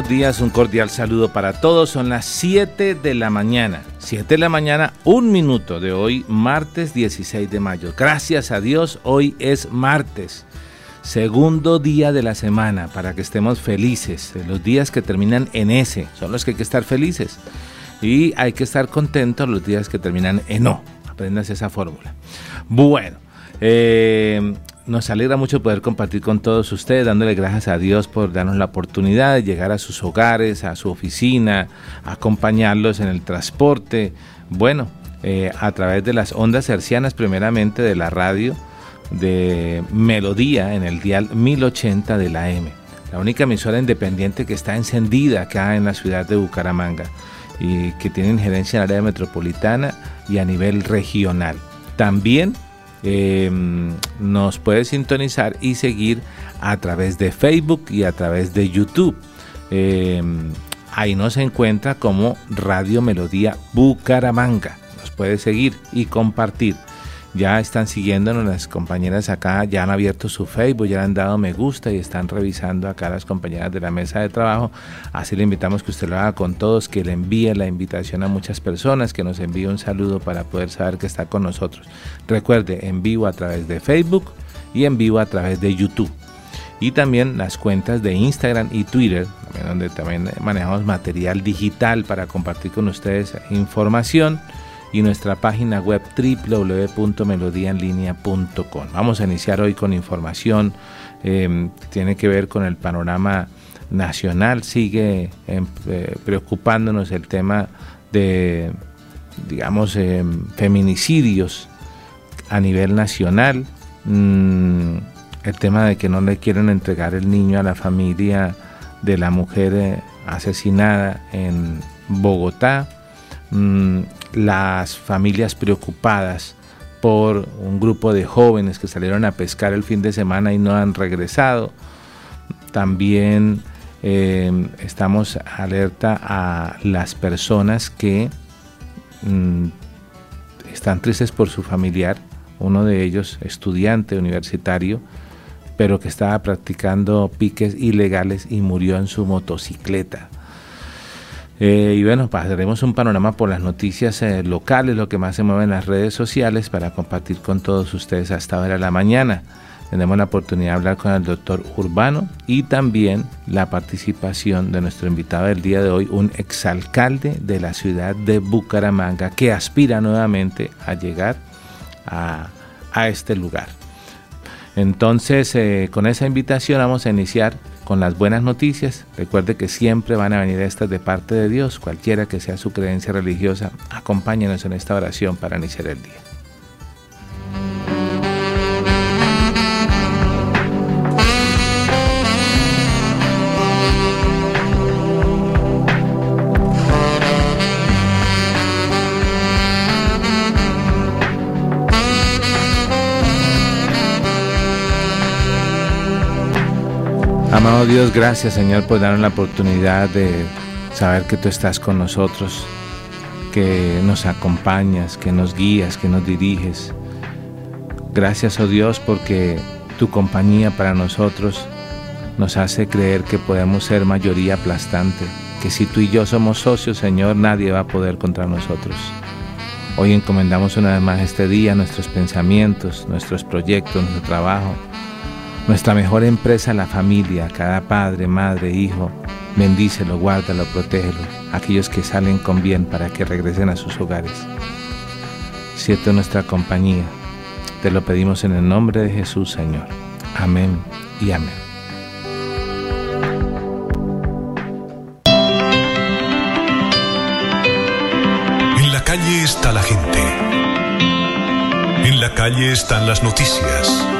Buenos días, un cordial saludo para todos. Son las 7 de la mañana. 7 de la mañana, un minuto de hoy, martes 16 de mayo. Gracias a Dios, hoy es martes. Segundo día de la semana para que estemos felices. Los días que terminan en S son los que hay que estar felices. Y hay que estar contentos los días que terminan en O. Aprendas esa fórmula. Bueno, eh, nos alegra mucho poder compartir con todos ustedes, dándole gracias a Dios por darnos la oportunidad de llegar a sus hogares, a su oficina, acompañarlos en el transporte. Bueno, eh, a través de las ondas hercianas, primeramente de la radio de Melodía en el dial 1080 de la M, la única emisora independiente que está encendida acá en la ciudad de Bucaramanga y que tiene injerencia en el área metropolitana y a nivel regional. También Em, nos puede sintonizar y seguir a través de Facebook y a través de YouTube. Em, ahí nos encuentra como Radio Melodía Bucaramanga. Nos puede seguir y compartir ya están siguiéndonos las compañeras acá, ya han abierto su Facebook, ya le han dado me gusta y están revisando acá las compañeras de la mesa de trabajo. Así le invitamos que usted lo haga con todos, que le envíe la invitación a muchas personas, que nos envíe un saludo para poder saber que está con nosotros. Recuerde, en vivo a través de Facebook y en vivo a través de YouTube. Y también las cuentas de Instagram y Twitter, donde también manejamos material digital para compartir con ustedes información y nuestra página web www.melodiaenlinea.com. Vamos a iniciar hoy con información em, que tiene que ver con el panorama nacional. Sigue em, eh, preocupándonos el tema de, digamos, em, feminicidios a nivel nacional. Mm, el tema de que no le quieren entregar el niño a la familia de la mujer eh, asesinada en Bogotá. Mm, las familias preocupadas por un grupo de jóvenes que salieron a pescar el fin de semana y no han regresado. También eh, estamos alerta a las personas que mm, están tristes por su familiar, uno de ellos estudiante universitario, pero que estaba practicando piques ilegales y murió en su motocicleta. Eh, y bueno, pasaremos un panorama por las noticias eh, locales, lo que más se mueve en las redes sociales para compartir con todos ustedes hasta ahora de la mañana. Tenemos la oportunidad de hablar con el doctor Urbano y también la participación de nuestro invitado del día de hoy, un exalcalde de la ciudad de Bucaramanga que aspira nuevamente a llegar a, este lugar. Entonces, eh, con esa invitación vamos a iniciar con las buenas noticias. Recuerde que siempre van a venir estas de parte de Dios, cualquiera que sea su creencia religiosa. Acompáñenos en esta oración para iniciar el día. Amado Dios, gracias Señor por darnos la oportunidad de saber que tú estás con nosotros, que nos acompañas, que nos guías, que nos diriges. Gracias, oh Dios, porque tu compañía para nosotros nos hace creer que podemos ser mayoría aplastante, que si tú y yo somos socios, Señor, nadie va a poder contra nosotros. Hoy encomendamos una vez más este día nuestros pensamientos, nuestros proyectos, nuestro trabajo nuestra mejor empresa, la familia, cada padre, madre, hijo, bendícelo, guárdalo, protégelo, aquellos que salen con bien para que regresen a sus hogares. Siete nuestra compañía, te lo pedimos en el nombre de Jesús, Señor. Amén y amén. En la calle está la gente. En la calle están las noticias.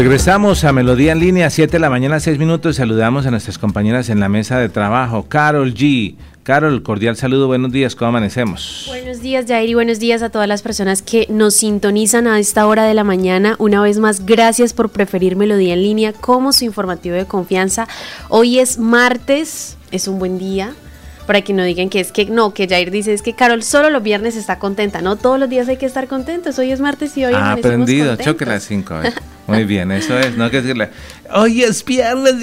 Regresamos a Melodía en línea, 7 de la mañana, 6 minutos. Saludamos a nuestras compañeras en la mesa de trabajo. Carol G. Carol, cordial saludo, buenos días, ¿cómo amanecemos? Buenos días, Jair, y buenos días a todas las personas que nos sintonizan a esta hora de la mañana. Una vez más, gracias por preferir Melodía en línea como su informativo de confianza. Hoy es martes, es un buen día para que no digan que es que no, que Jair dice es que Carol solo los viernes está contenta, no todos los días hay que estar contentos, hoy es martes y hoy ha aprendido, choque las 5. Muy bien, eso es, no hay que decirle, hoy es viernes,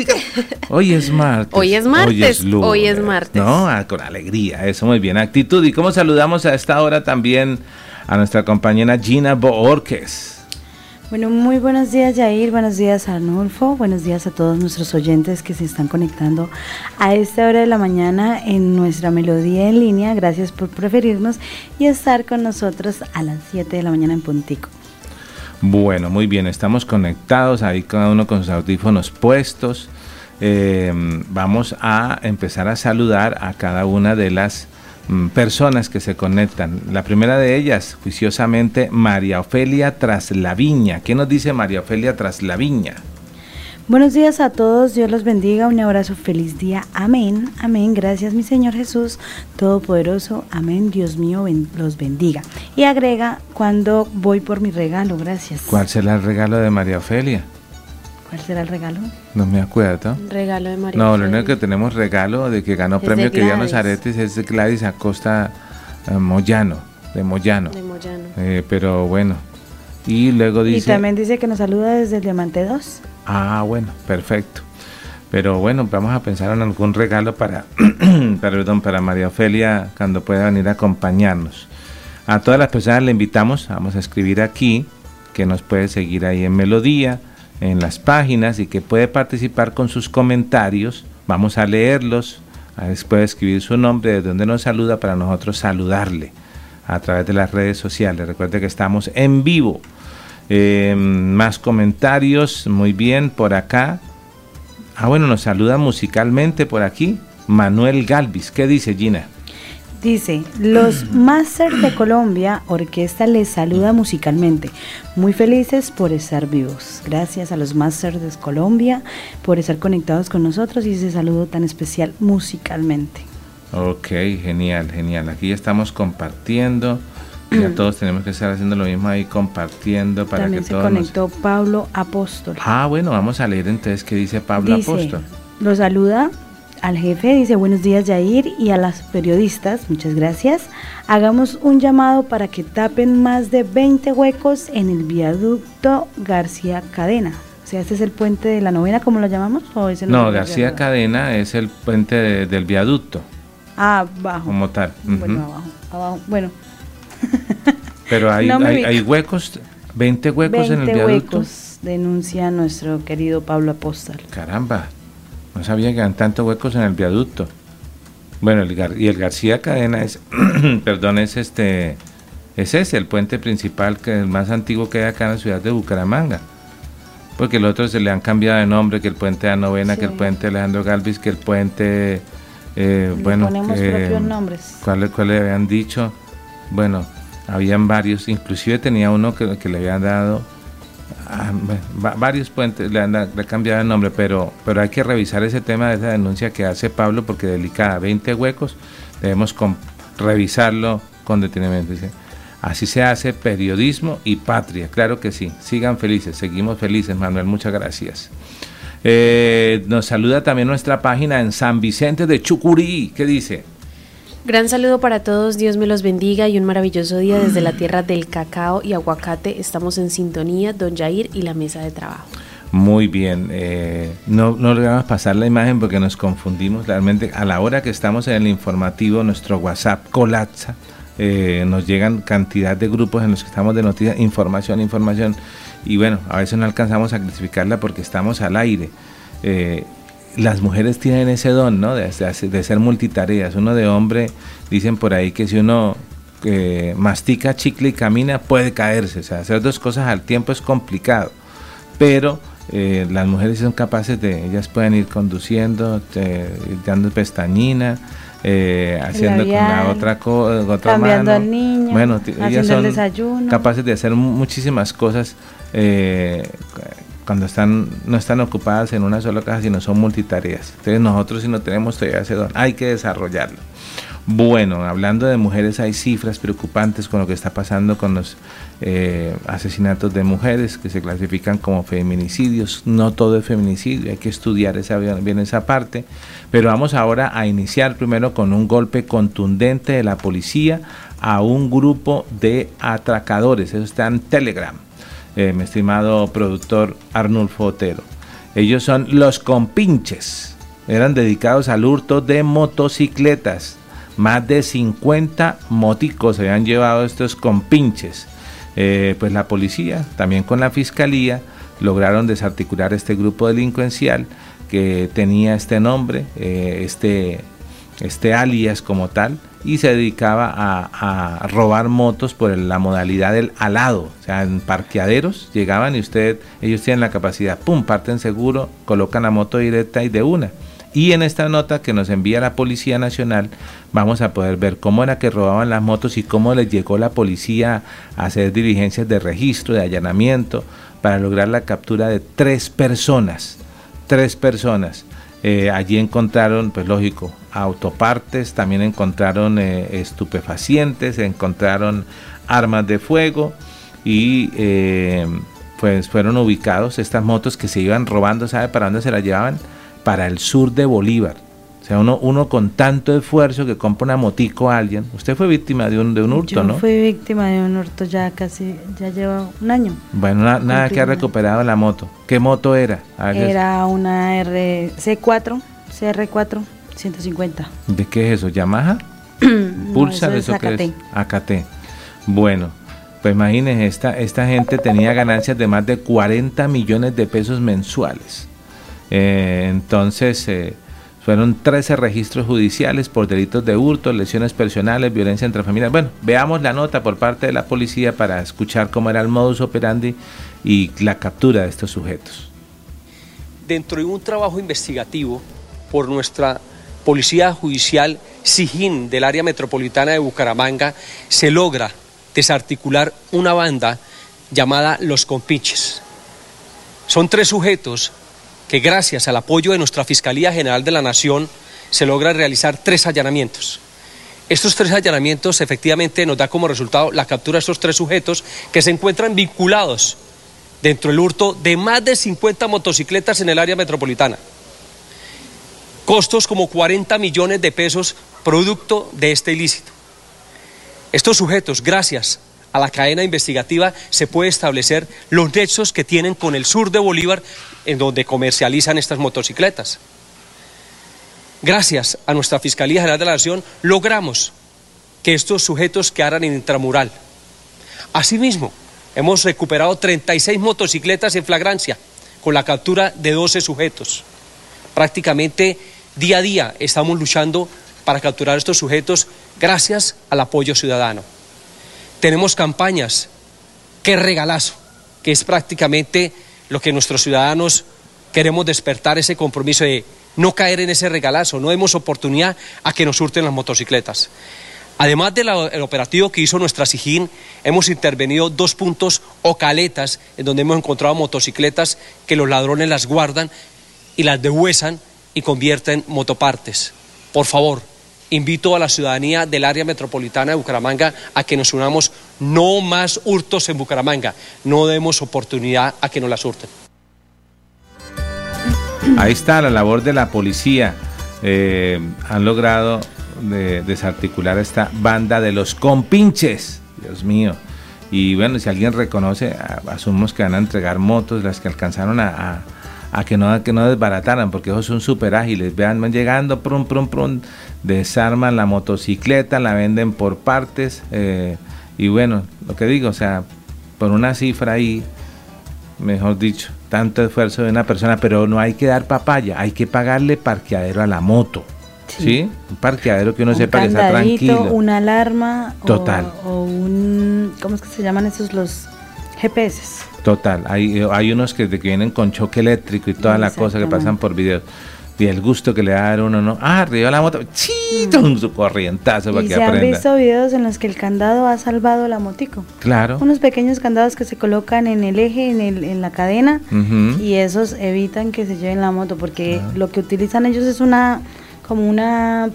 hoy es martes. Hoy es martes, hoy es, martes. No, ah, con alegría, eso muy bien, actitud. ¿Y cómo saludamos a esta hora también a nuestra compañera Gina Boorques? Bueno, muy buenos días Jair, buenos días Arnulfo, buenos días a todos nuestros oyentes que se están conectando a esta hora de la mañana en nuestra melodía en línea. Gracias por preferirnos y estar con nosotros a las 7 de la mañana en Puntico. Bueno, muy bien, estamos conectados ahí cada uno con sus audífonos puestos. Eh, vamos a empezar a saludar a cada una de las Mm, personas que se conectan. La primera de ellas, juiciosamente, María Ofelia Traslaviña. ¿Qué nos dice María Ofelia Traslaviña? Buenos días a todos, Dios los bendiga, un abrazo, feliz día, amén, amén, gracias mi Señor Jesús, Todopoderoso, amén, Dios mío los bendiga. Y agrega, cuando voy por mi regalo, gracias. ¿Cuál será el regalo de María Ofelia? ¿Cuál será el regalo? No me acuerdo. Regalo de María. No, lo único que tenemos regalo de que ganó premio que los aretes es de Gladys Acosta eh, Moyano, de Moyano. De Moyano. Eh, pero bueno. Y luego dice. Y también dice que nos saluda desde el Diamante 2. Ah, bueno, perfecto. Pero bueno, vamos a pensar en algún regalo para, perdón, para María Ofelia cuando pueda venir a acompañarnos. A todas las personas le invitamos, vamos a escribir aquí, que nos puede seguir ahí en Melodía en las páginas y que puede participar con sus comentarios. Vamos a leerlos. Puede escribir su nombre, de donde nos saluda, para nosotros saludarle a través de las redes sociales. Recuerde que estamos en vivo. Eh, más comentarios, muy bien, por acá. Ah, bueno, nos saluda musicalmente por aquí Manuel Galvis. ¿Qué dice Gina? Dice, los Masters de Colombia, orquesta les saluda musicalmente. Muy felices por estar vivos. Gracias a los Masters de Colombia por estar conectados con nosotros y ese saludo tan especial musicalmente. Ok, genial, genial. Aquí estamos compartiendo. Ya todos tenemos que estar haciendo lo mismo ahí, compartiendo para También que se conectó Pablo Apóstol. Ah, bueno, vamos a leer entonces qué dice Pablo Apóstol. Lo saluda al jefe, dice buenos días Yair y a las periodistas, muchas gracias. Hagamos un llamado para que tapen más de 20 huecos en el viaducto García Cadena. O sea, este es el puente de la novena, ¿cómo lo llamamos? no, García Cadena es el puente del viaducto. Ah, abajo. Como tal. Bueno, abajo, abajo. Bueno. Pero hay, hay, huecos, 20 huecos en el viaducto. huecos, denuncia nuestro querido Pablo Apóstol. Caramba. No sabía que eran tantos huecos en el viaducto. Bueno, el y el García Cadena es, perdón, es este, es ese, el puente principal, que el más antiguo que hay acá en la ciudad de Bucaramanga. Porque los otros se le han cambiado de nombre, que el puente de la novena, que el puente de Alejandro Galvis, que el puente, eh, bueno, ponemos propios nombres. ¿cuál, ¿cuál, le habían dicho? Bueno, habían varios, inclusive tenía uno que, que le habían dado Ah, varios puentes le han, cambiado el nombre, pero, pero hay que revisar ese tema de esa denuncia que hace Pablo porque delicada, 20 huecos, debemos revisarlo con detenimiento. Así se hace periodismo y patria, claro que sí. Sigan felices, seguimos felices, Manuel, muchas gracias. Eh, nos saluda también nuestra página en San Vicente de Chucurí. ¿Qué dice? Gran saludo para todos, Dios me los bendiga y un maravilloso día desde la tierra del cacao y aguacate. Estamos en sintonía, don Jair y la mesa de trabajo. Muy bien, eh, no, no pasar la imagen porque nos confundimos realmente. A la hora que estamos en el informativo, nuestro WhatsApp colapsa. Eh, nos llegan cantidad de grupos en los que estamos de noticias, información, información. Y bueno, a veces no alcanzamos a clasificarla porque estamos al aire. Eh, las mujeres tienen ese don, ¿no? De, ser multitareas. Uno de hombre, dicen por ahí que si uno eh, mastica chicle y camina, puede caerse. O sea, hacer dos cosas al tiempo es complicado. Pero eh, las mujeres son capaces de, ellas pueden ir conduciendo, dando pestañina, eh, haciendo con la otra, otra cambiando al niño, bueno, ellas son capaces de hacer muchísimas cosas cuando están no están ocupadas en una sola casa, sino son multitareas. Entonces nosotros si no tenemos todavía ese don, hay que desarrollarlo. Bueno, hablando de mujeres, hay cifras preocupantes con lo que está pasando con los eh, asesinatos de mujeres que se clasifican como feminicidios. No todo es feminicidio, hay que estudiar bien esa parte. Pero vamos ahora a iniciar primero con un golpe contundente de la policía a un grupo de atracadores. Eso está en Telegram eh, mi estimado productor Arnulfo Otero. Ellos son los compinches. Eran dedicados al hurto de motocicletas. Más de 50 moticos se habían llevado estos compinches. Eh, pues la policía, también con la fiscalía, lograron desarticular este grupo delincuencial que tenía este nombre, eh, este, este alias como tal, y se dedicaba a, robar motos por la modalidad del alado, o sea, en parqueaderos llegaban y usted, ellos tienen la capacidad, pum, parten seguro, colocan la moto directa y de una. Y en esta nota que nos envía la Policía Nacional vamos a poder ver cómo era que robaban las motos y cómo les llegó la policía a hacer diligencias de registro, de allanamiento, para lograr la captura de tres personas. Tres personas. Eh, allí encontraron, pues lógico, autopartes, también encontraron eh, estupefacientes, encontraron armas de fuego y eh, pues fueron ubicados estas motos que se iban robando, ¿sabe para dónde se las llevaban? Para el sur de Bolívar. O sea, uno, uno con tanto esfuerzo que compra una motico a alguien. Usted fue víctima de un, de un hurto, ¿no? Yo fui víctima de un hurto ya casi, ya lleva un año. Bueno, nada que ha recuperado la moto. ¿Qué moto era? Era una RC4, CR4, 150. ¿De qué es eso? ¿Yamaha? ¿Pulsar? eso, es que es? AKT. Bueno, pues imagínense, esta, esta gente tenía ganancias de más de 40 millones de pesos mensuales. Eh, entonces... Eh, fueron 13 registros judiciales por delitos de hurto, lesiones personales, violencia entre familias. Bueno, veamos la nota por parte de la policía para escuchar cómo era el modus operandi y la captura de estos sujetos. Dentro de un trabajo investigativo por nuestra Policía Judicial SIGIN del área metropolitana de Bucaramanga, se logra desarticular una banda llamada Los Compinches. Son tres sujetos que gracias al apoyo de nuestra Fiscalía General de la Nación se logra realizar tres allanamientos. Estos tres allanamientos efectivamente nos da como resultado la captura de estos tres sujetos que se encuentran vinculados dentro del hurto de más de 50 motocicletas en el área metropolitana. Costos como 40 millones de pesos producto de este ilícito. Estos sujetos, gracias a la cadena investigativa se puede establecer los nexos que tienen con el sur de Bolívar en donde comercializan estas motocicletas. Gracias a nuestra Fiscalía General de la Nación logramos que estos sujetos quedaran en intramural. Asimismo, hemos recuperado 36 motocicletas en flagrancia con la captura de 12 sujetos. Prácticamente día a día estamos luchando para capturar estos sujetos gracias al apoyo ciudadano. Tenemos campañas, qué regalazo, que es prácticamente lo que nuestros ciudadanos queremos despertar ese compromiso de no caer en ese regalazo, no demos oportunidad a que nos hurten las motocicletas. Además del operativo que hizo nuestra SIGIN, hemos intervenido dos puntos o caletas en donde hemos encontrado motocicletas que los ladrones las guardan y las dehuesan y convierten motopartes. Por favor, invito a la ciudadanía del área metropolitana de Bucaramanga a que nos unamos No más hurtos en Bucaramanga. No demos oportunidad a que nos las hurten. Ahí está la labor de la policía. Eh, han logrado de- desarticular esta banda de los compinches. Dios mío. Y bueno, si alguien reconoce, asumimos que van a entregar motos, las que alcanzaron a- a que, no, a que no desbarataran, porque esos son súper ágiles. Vean, van llegando, prum, prum, prum, desarman la motocicleta, la venden por partes. eh, y bueno, lo que digo, o sea, por una cifra ahí, mejor dicho, tanto esfuerzo de una persona, pero no hay que dar papaya, hay que pagarle parqueadero a la moto. ¿Sí? Un parqueadero que uno un sepa que está tranquilo. una alarma o- Total. O, un ¿cómo es que se llaman esos los GPS? Total, hay, hay unos que, de que vienen con choque eléctrico y toda la cosa que pasan por videos. Y el gusto que le da a uno, ¿no? Ah, arriba la moto, ¡chito! Su corrientazo para Mm. y que se han visto videos en los que el candado ha salvado la motico. Claro. Unos pequeños candados que se colocan en el eje, en, el, en la cadena, y esos evitan que se lleven la moto, porque Ah. lo que utilizan ellos es una, como una,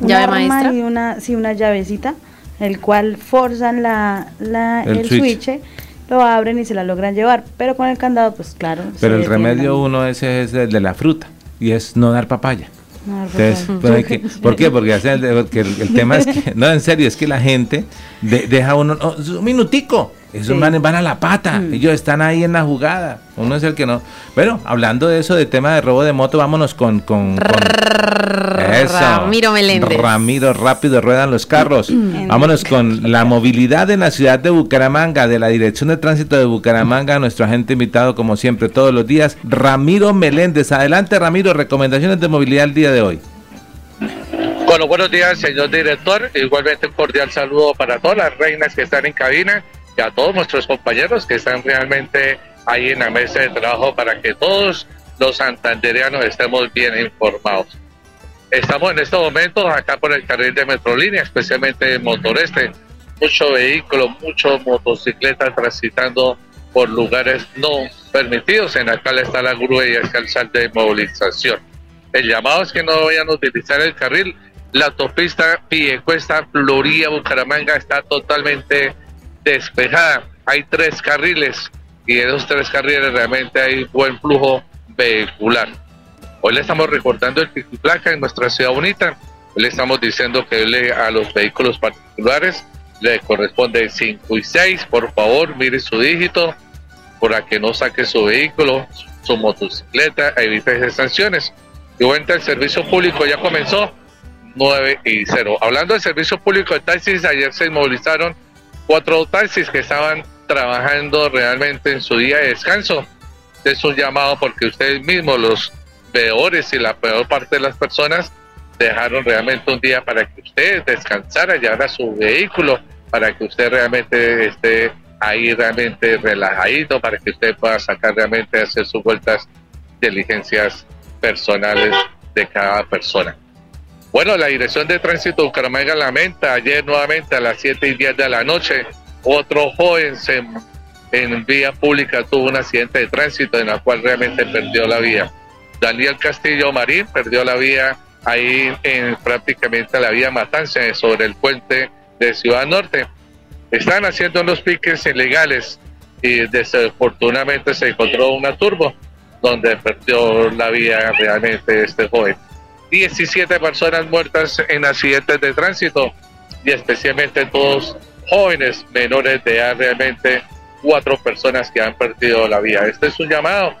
una ¿Llave arma maestra? y una, sí, una llavecita, el cual forzan la, la- El el, switch. switch. Lo abren y se la logran llevar, pero con el candado, pues claro. Pero el remedio uno ese es el de la fruta y es no dar papaya. No, Entonces, favor. pero hay que- ¿Por qué? Porque, el, porque el- el tema es que, no, en serio, es que la gente de- deja uno, "Oh, un minutico, esos Sí. manes van a la pata, ellos están ahí en la jugada, uno es el que no. Bueno, hablando de eso, de tema de robo de moto, vámonos con... con, con- eso. Ramiro Meléndez. Ramiro, rápido ruedan los carros. Vámonos con la movilidad en la ciudad de Bucaramanga, de la Dirección de Tránsito de Bucaramanga, nuestro agente invitado como siempre todos los días, Ramiro Meléndez. Adelante Ramiro, recomendaciones de movilidad el día de hoy. Bueno, buenos días, señor director. Igualmente un cordial saludo para todas las reinas que están en cabina y a todos nuestros compañeros que están realmente ahí en la mesa de trabajo para que todos los santandereanos estemos bien informados. Estamos en estos momentos acá por el carril de Metrolínea, especialmente en Motoreste. Mucho vehículo, mucho motocicleta transitando por lugares no permitidos. En acá está la grúa y está el de movilización. El llamado es que no vayan a utilizar el carril. La autopista Piecuesta, Florida, Bucaramanga está totalmente despejada. Hay tres carriles y en esos tres carriles realmente hay buen flujo vehicular. Hoy le estamos recordando el placa en nuestra ciudad bonita. Le estamos diciendo que a los vehículos particulares le corresponde 5 y 6. Por favor, mire su dígito para que no saque su vehículo, su motocicleta, evite esas sanciones. Y cuenta el servicio público ya comenzó 9 y 0. Hablando del servicio público de taxis, ayer se movilizaron cuatro taxis que estaban trabajando realmente en su día de descanso. Es un llamado porque ustedes mismos, los peores y la peor parte de las personas, dejaron realmente un día para que usted descansara, llevara su vehículo, para que usted realmente esté ahí realmente relajadito, para que usted pueda sacar realmente, hacer sus vueltas, diligencias personales de cada persona. Bueno, la Dirección de Tránsito de Bucaramanga lamenta ayer nuevamente a las 7 y 10 de la noche, otro joven se, en vía pública tuvo un accidente de tránsito en el cual realmente perdió la vida. Daniel Castillo Marín perdió la vida ahí en prácticamente la vía Matanza sobre el puente de Ciudad Norte. Están haciendo unos piques ilegales y desafortunadamente se encontró una turbo donde perdió la vida realmente este joven. 17 personas muertas en accidentes de tránsito y especialmente todos jóvenes menores de edad, realmente cuatro personas que han perdido la vida. Este es un llamado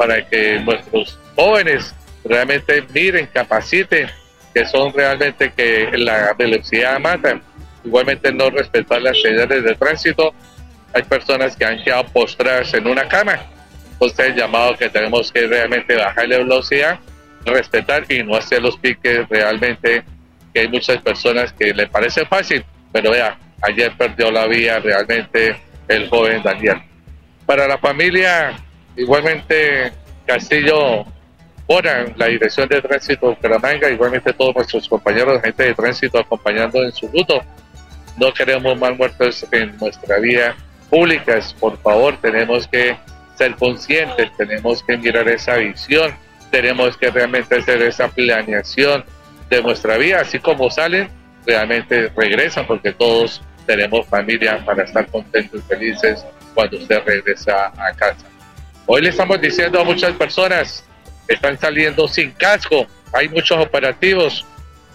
para que nuestros jóvenes realmente miren, capaciten, que son realmente que la velocidad mata. Igualmente no respetar las señales de tránsito. Hay personas que han quedado postradas en una cama. Entonces el llamado que tenemos que realmente bajar la velocidad, respetar y no hacer los piques realmente, que hay muchas personas que le parece fácil, pero vea, ayer perdió la vida realmente el joven Daniel. Para la familia, igualmente Castillo Bora, la Dirección de Tránsito de Bucaramanga, igualmente todos nuestros compañeros, gente de tránsito acompañando en su luto. No queremos más muertos en nuestra vida pública, por favor, tenemos que ser conscientes, tenemos que mirar esa visión, tenemos que realmente hacer esa planeación de nuestra vida, así como salen, realmente regresan, porque todos tenemos familia para estar contentos y felices cuando usted regresa a casa. Hoy le estamos diciendo a muchas personas están saliendo sin casco, hay muchos operativos,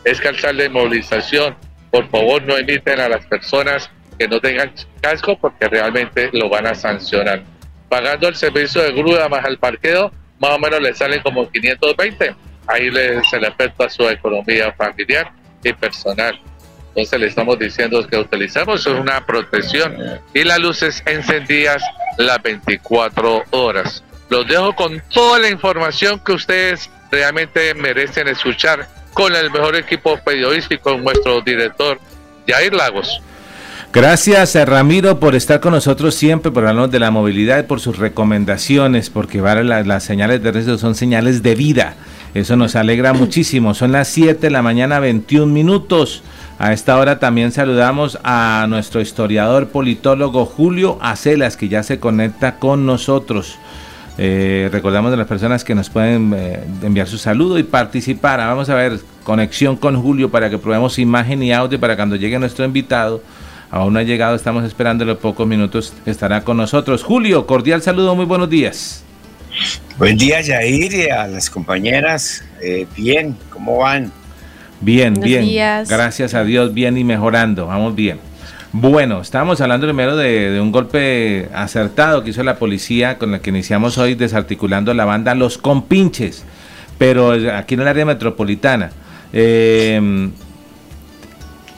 es calzar de movilización. Por favor, no emiten a las personas que no tengan casco porque realmente lo van a sancionar. Pagando el servicio de grúa más al parqueo, más o menos le salen como 520. Ahí le, se le afecta a su economía familiar y personal. Entonces le estamos diciendo que utilizamos una protección y las luces encendidas las 24 horas. Los dejo con toda la información que ustedes realmente merecen escuchar con el mejor equipo periodístico, nuestro director Jair Lagos. Gracias a Ramiro por estar con nosotros siempre, por hablarnos de la movilidad por sus recomendaciones, porque vale, las, señales de riesgo son señales de vida. Eso nos alegra muchísimo. Son las 7 de la mañana, 21 minutos. A esta hora también saludamos a nuestro historiador politólogo Julio Acelas, que ya se conecta con nosotros. Eh, recordamos de las personas que nos pueden eh, enviar su saludo y participar. Vamos a ver, conexión con Julio para que probemos imagen y audio para cuando llegue nuestro invitado Aún no ha llegado, estamos esperando los pocos minutos, estará con nosotros. Julio, cordial saludo, muy buenos días. Buen día, Yair, y a las compañeras. Eh, bien, ¿cómo van? Bien, bien. Gracias a Dios, bien y mejorando. Vamos bien. Bueno, estábamos hablando primero de, un golpe acertado que hizo la policía con el que iniciamos hoy desarticulando la banda Los Compinches, pero aquí en el área metropolitana. Eh,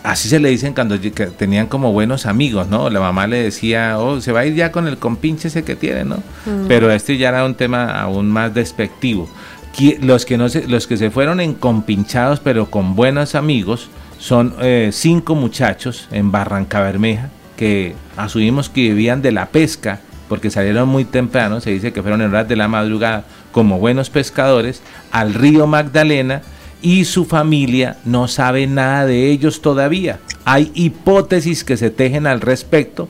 así se le dicen cuando tenían como buenos amigos, ¿no? La mamá le decía, oh, se va a ir ya con el compinche ese que tiene, ¿no? Mm. Pero este ya era un tema aún más despectivo. Los que, no se, los que se fueron en compinchados, pero con buenos amigos, son eh, cinco muchachos en Barranca Bermeja que asumimos que vivían de la pesca, porque salieron muy temprano, se dice que fueron en horas de la madrugada como buenos pescadores, al río Magdalena, y su familia no sabe nada de ellos todavía. Hay hipótesis que se tejen al respecto,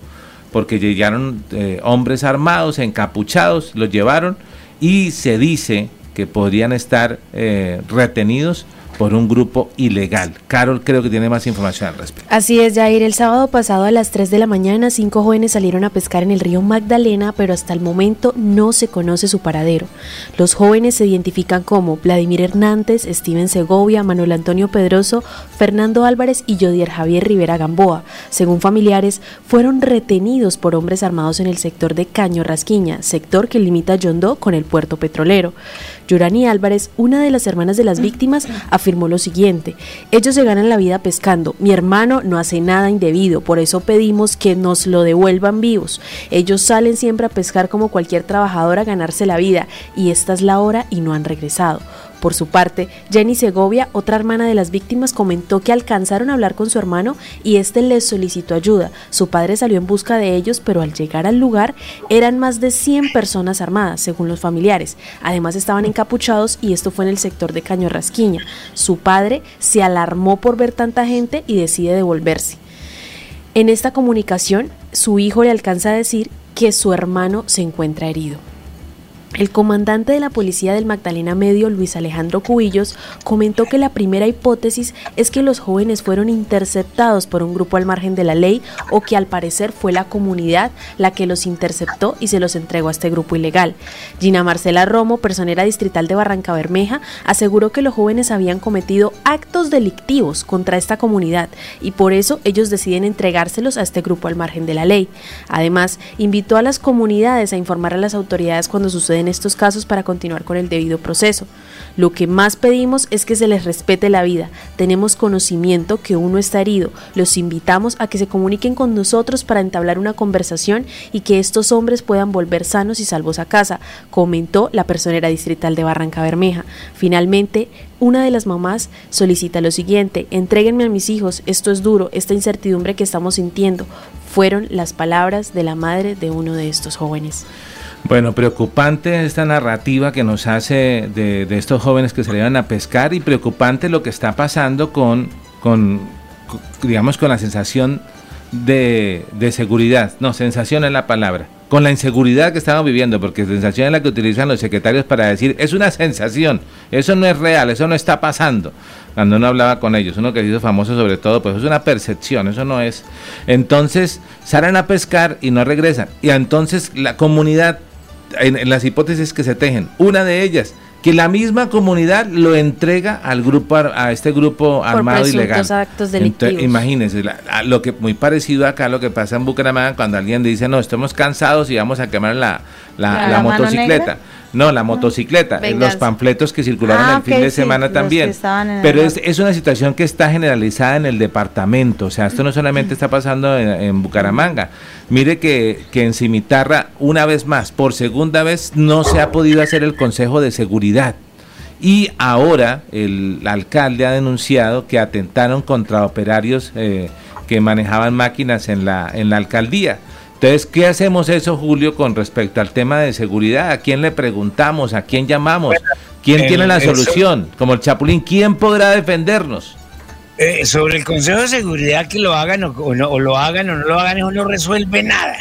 porque llegaron eh, hombres armados, encapuchados, los llevaron y se dice que podrían estar eh, retenidos por un grupo ilegal. Carol creo que tiene más información al respecto. Así es, Jair. El sábado pasado a las 3 de la mañana, cinco jóvenes salieron a pescar en el río Magdalena, pero hasta el momento no se conoce su paradero. Los jóvenes se identifican como Vladimir Hernández, Steven Segovia, Manuel Antonio Pedroso, Fernando Álvarez y Jodier Javier Rivera Gamboa. Según familiares, fueron retenidos por hombres armados en el sector de Caño Rasquiña, sector que limita Yondó con el puerto petrolero. Yurani Álvarez, una de las hermanas de las víctimas, afirmó lo siguiente, ellos se ganan la vida pescando, mi hermano no hace nada indebido, por eso pedimos que nos lo devuelvan vivos. Ellos salen siempre a pescar como cualquier trabajador a ganarse la vida y esta es la hora y no han regresado. Por su parte, Jenny Segovia, otra hermana de las víctimas, comentó que alcanzaron a hablar con su hermano y este les solicitó ayuda. Su padre salió en busca de ellos, pero al llegar al lugar eran más de 100 personas armadas, según los familiares. Además estaban encapuchados y esto fue en el sector de Caño Rasquiña. Su padre se alarmó por ver tanta gente y decide devolverse. En esta comunicación, su hijo le alcanza a decir que su hermano se encuentra herido. El comandante de la policía del Magdalena Medio, Luis Alejandro Cubillos, comentó que la primera hipótesis es que los jóvenes fueron interceptados por un grupo al margen de la ley o que al parecer fue la comunidad la que los interceptó y se los entregó a este grupo ilegal. Gina Marcela Romo, personera distrital de Barranca Bermeja, aseguró que los jóvenes habían cometido actos delictivos contra esta comunidad y por eso ellos deciden entregárselos a este grupo al margen de la ley. Además, invitó a las comunidades a informar a las autoridades cuando en estos casos para continuar con el debido proceso. Lo que más pedimos es que se les respete la vida. Tenemos conocimiento que uno está herido. Los invitamos a que se comuniquen con nosotros para entablar una conversación y que estos hombres puedan volver sanos y salvos a casa, comentó la personera distrital de Barranca Bermeja. Finalmente, una de las mamás solicita lo siguiente, entréguenme a mis hijos, esto es duro, esta incertidumbre que estamos sintiendo. Fueron las palabras de la madre de uno de estos jóvenes. Bueno, preocupante esta narrativa que nos hace de, estos jóvenes que salieron a pescar y preocupante lo que está pasando con, con digamos, con la sensación de, seguridad. No, sensación es la palabra. con la inseguridad que estamos viviendo, porque sensación es la que utilizan los secretarios para decir, es una sensación, eso no es real, eso no está pasando. Cuando uno hablaba con ellos, uno que se hizo famoso sobre todo, pues es una percepción, eso no es. Entonces salen a pescar y no regresan. Y entonces la comunidad, en las hipótesis que se tejen, una de ellas, que la misma comunidad lo entrega al grupo a este grupo armado ilegal. actos delictivos. imagínense, lo que muy parecido acá lo que pasa en Bucaramanga cuando alguien dice, "No, estamos cansados y vamos a quemar la, la, motocicleta." No, la motocicleta, los panfletos que circularon ah, el fin de semana también. Pero es, es, una situación que está generalizada en el departamento, o sea, esto no solamente está pasando en, Bucaramanga. Mire que, que en Cimitarra, una vez más, por segunda vez, no se ha podido hacer el Consejo de Seguridad. Y ahora el alcalde ha denunciado que atentaron contra operarios eh, que manejaban máquinas en la, en la alcaldía. Entonces, ¿qué hacemos eso, Julio, con respecto al tema de seguridad? ¿A quién le preguntamos? ¿A quién llamamos? ¿Quién tiene la solución? Como el Chapulín, ¿quién podrá defendernos? Eh, sobre el Consejo de Seguridad, que lo hagan o, no, o lo hagan o no lo hagan, eso no resuelve nada.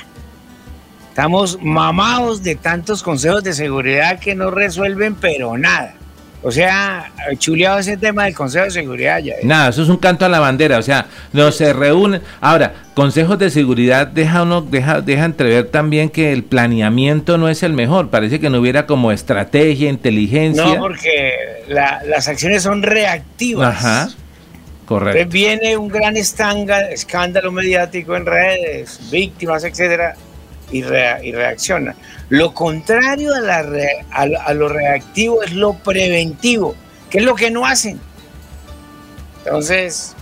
Estamos mamados de tantos consejos de seguridad que no resuelven, pero nada. O sea, chuleado ese tema del Consejo de Seguridad ya. Nada, eso es un canto a la bandera, o sea, no se reúnen. Ahora, consejos de seguridad deja uno, deja, deja entrever también que el planeamiento no es el mejor. Parece que no hubiera como estrategia, inteligencia. No, porque las acciones son reactivas. Ajá. Correcto. viene un gran escándalo mediático en redes, víctimas, etcétera, y, y reacciona. Lo contrario a, la a, lo reactivo es lo preventivo, que es lo que no hacen. Entonces,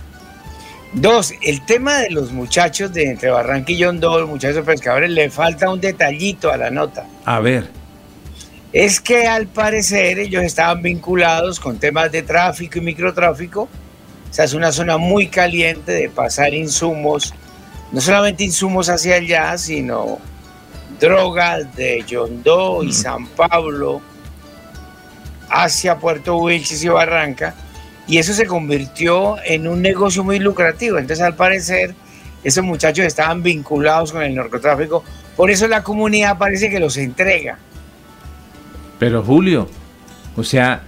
dos, el tema de los muchachos de entre Barranca y Yondó, los muchachos pescadores, le falta un detallito a la nota. A ver. Es que al parecer ellos estaban vinculados con temas de tráfico y microtráfico. O sea, es una zona muy caliente de pasar insumos, no solamente insumos hacia allá, sino drogas de Yondó y San Pablo hacia Puerto Wilches y Barranca, y eso se convirtió en un negocio muy lucrativo. Entonces, al parecer, esos muchachos estaban vinculados con el narcotráfico, por eso la comunidad parece que los entrega. Pero Julio, o sea,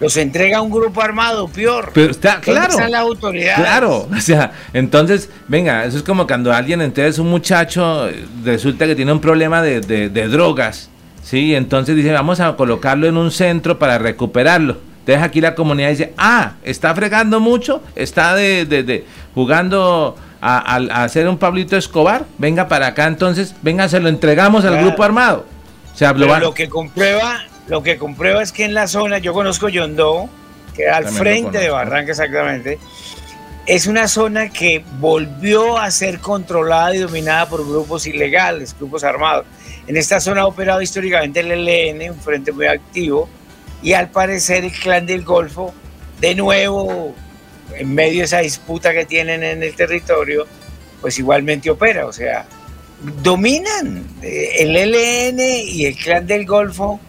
los entrega un grupo armado, peor. Pero está claro. la autoridad. Claro, o sea, entonces, venga, eso es como cuando alguien, entonces un muchacho resulta que tiene un problema de, de, drogas, ¿sí? Entonces dice, vamos a colocarlo en un centro para recuperarlo. Entonces aquí la comunidad dice, ah, está fregando mucho, está de, de, jugando a, hacer un Pablito Escobar, venga para acá, entonces, venga, se lo entregamos al grupo armado. O sea, lo que comprueba lo que comprueba es que en la zona, yo conozco Yondó, que al frente de Barranca exactamente, es una zona que volvió a ser controlada y dominada por grupos ilegales, grupos armados. En esta zona ha operado históricamente el ELN, un frente muy activo, y al parecer el clan del Golfo, de nuevo, en medio de esa disputa que tienen en el territorio, pues igualmente opera, o sea, dominan eh, el ELN y el clan del Golfo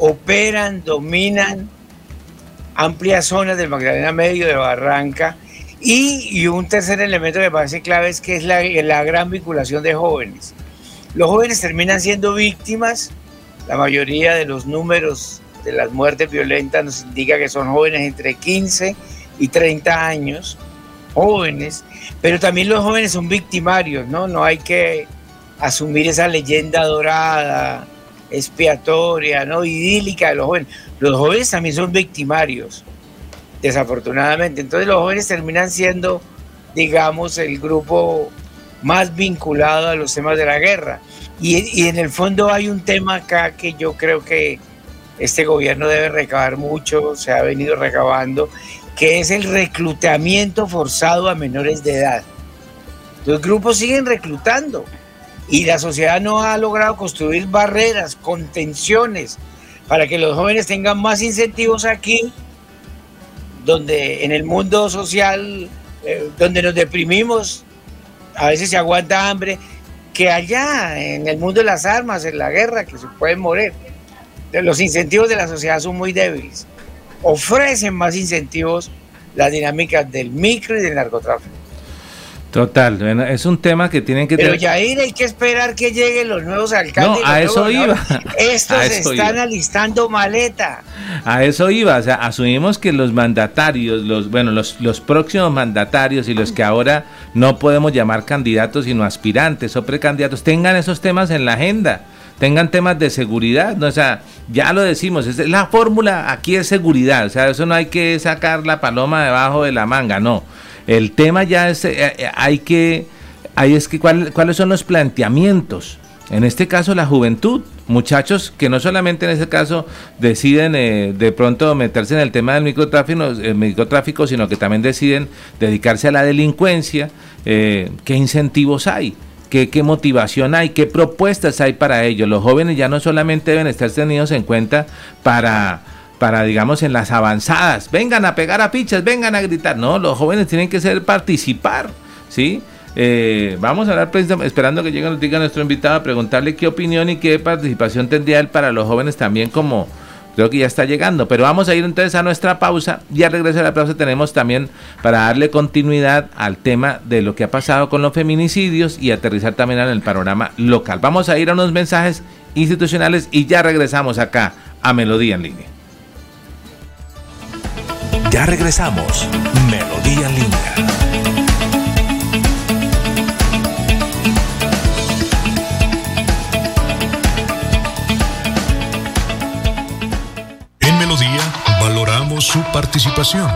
operan, dominan amplias zonas del Magdalena Medio, de Barranca, y, un tercer elemento que parece clave es que es la, la gran vinculación de jóvenes. Los jóvenes terminan siendo víctimas, la mayoría de los números de las muertes violentas nos indica que son jóvenes entre 15 y 30 años, jóvenes, pero también los jóvenes son victimarios, ¿no? No hay que asumir esa leyenda dorada, expiatoria, ¿no? idílica de los jóvenes. Los jóvenes también son victimarios, desafortunadamente. Entonces los jóvenes terminan siendo, digamos, el grupo más vinculado a los temas de la guerra. Y, en el fondo hay un tema acá que yo creo que este gobierno debe recabar mucho, se ha venido recabando, que es el reclutamiento forzado a menores de edad. Los grupos siguen reclutando y la sociedad no ha logrado construir barreras, contenciones, para que los jóvenes tengan más incentivos aquí, donde en el mundo social, eh, donde nos deprimimos, a veces se aguanta hambre, que allá, en el mundo de las armas, en la guerra, que se pueden morir. Los incentivos de la sociedad son muy débiles. Ofrecen más incentivos las dinámicas del micro y del narcotráfico. Total, bueno, es un tema que tienen que Pero ya hay que esperar que lleguen los nuevos alcaldes. No, a eso iba. Estos están alistando maleta. A eso iba, o sea, asumimos que los mandatarios, los bueno, los, los próximos mandatarios y los que ahora no podemos llamar candidatos sino aspirantes o precandidatos tengan esos temas en la agenda tengan temas de seguridad, ¿no? o sea, ya lo decimos, es la fórmula aquí es seguridad, o sea, eso no hay que sacar la paloma debajo de la manga, no. El tema ya es, eh, eh, hay que, hay es que cuáles son los planteamientos. En este caso, la juventud, muchachos que no solamente en ese caso deciden eh, de pronto meterse en el tema del microtráfico, sino que también deciden dedicarse a la delincuencia. ¿Qué incentivos hay? ¿Qué, ¿Qué motivación hay? ¿Qué propuestas hay para ello? Los jóvenes ya no solamente deben estar tenidos en cuenta para para, digamos, en las avanzadas, vengan a pegar a pichas, vengan a gritar. No, los jóvenes tienen que ser participar, ¿sí? Eh, vamos a hablar, esperando que llegue nos diga nuestro invitado, a preguntarle qué opinión y qué participación tendría él para los jóvenes también como creo que ya está llegando. Pero vamos a ir entonces a nuestra pausa y al regreso de la pausa tenemos también para darle continuidad al tema de lo que ha pasado con los feminicidios y aterrizar también en el panorama local. Vamos a ir a unos mensajes institucionales y ya regresamos acá a Melodía en línea. Ya regresamos. Melodía en línea. En Melodía valoramos su participación.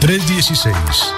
316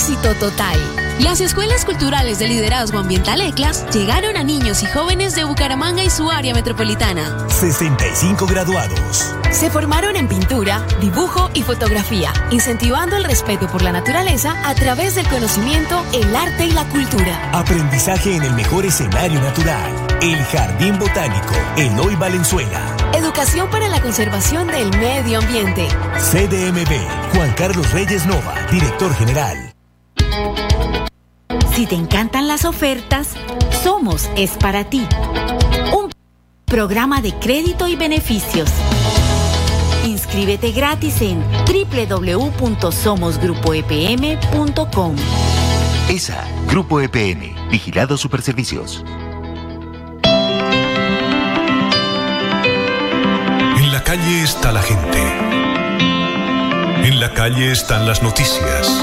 Éxito total. Las escuelas culturales de liderazgo ambiental ECLAS llegaron a niños y jóvenes de Bucaramanga y su área metropolitana. 65 graduados. Se formaron en pintura, dibujo y fotografía, incentivando el respeto por la naturaleza a través del conocimiento, el arte y la cultura. Aprendizaje en el mejor escenario natural. El Jardín Botánico, Eloy Valenzuela. Educación para la conservación del medio ambiente. CDMB, Juan Carlos Reyes Nova, director general. Si te encantan las ofertas, Somos es para ti. Un programa de crédito y beneficios. Inscríbete gratis en www.somosgrupoepm.com. ESA, Grupo EPM, Vigilado Superservicios. En la calle está la gente. En la calle están las noticias.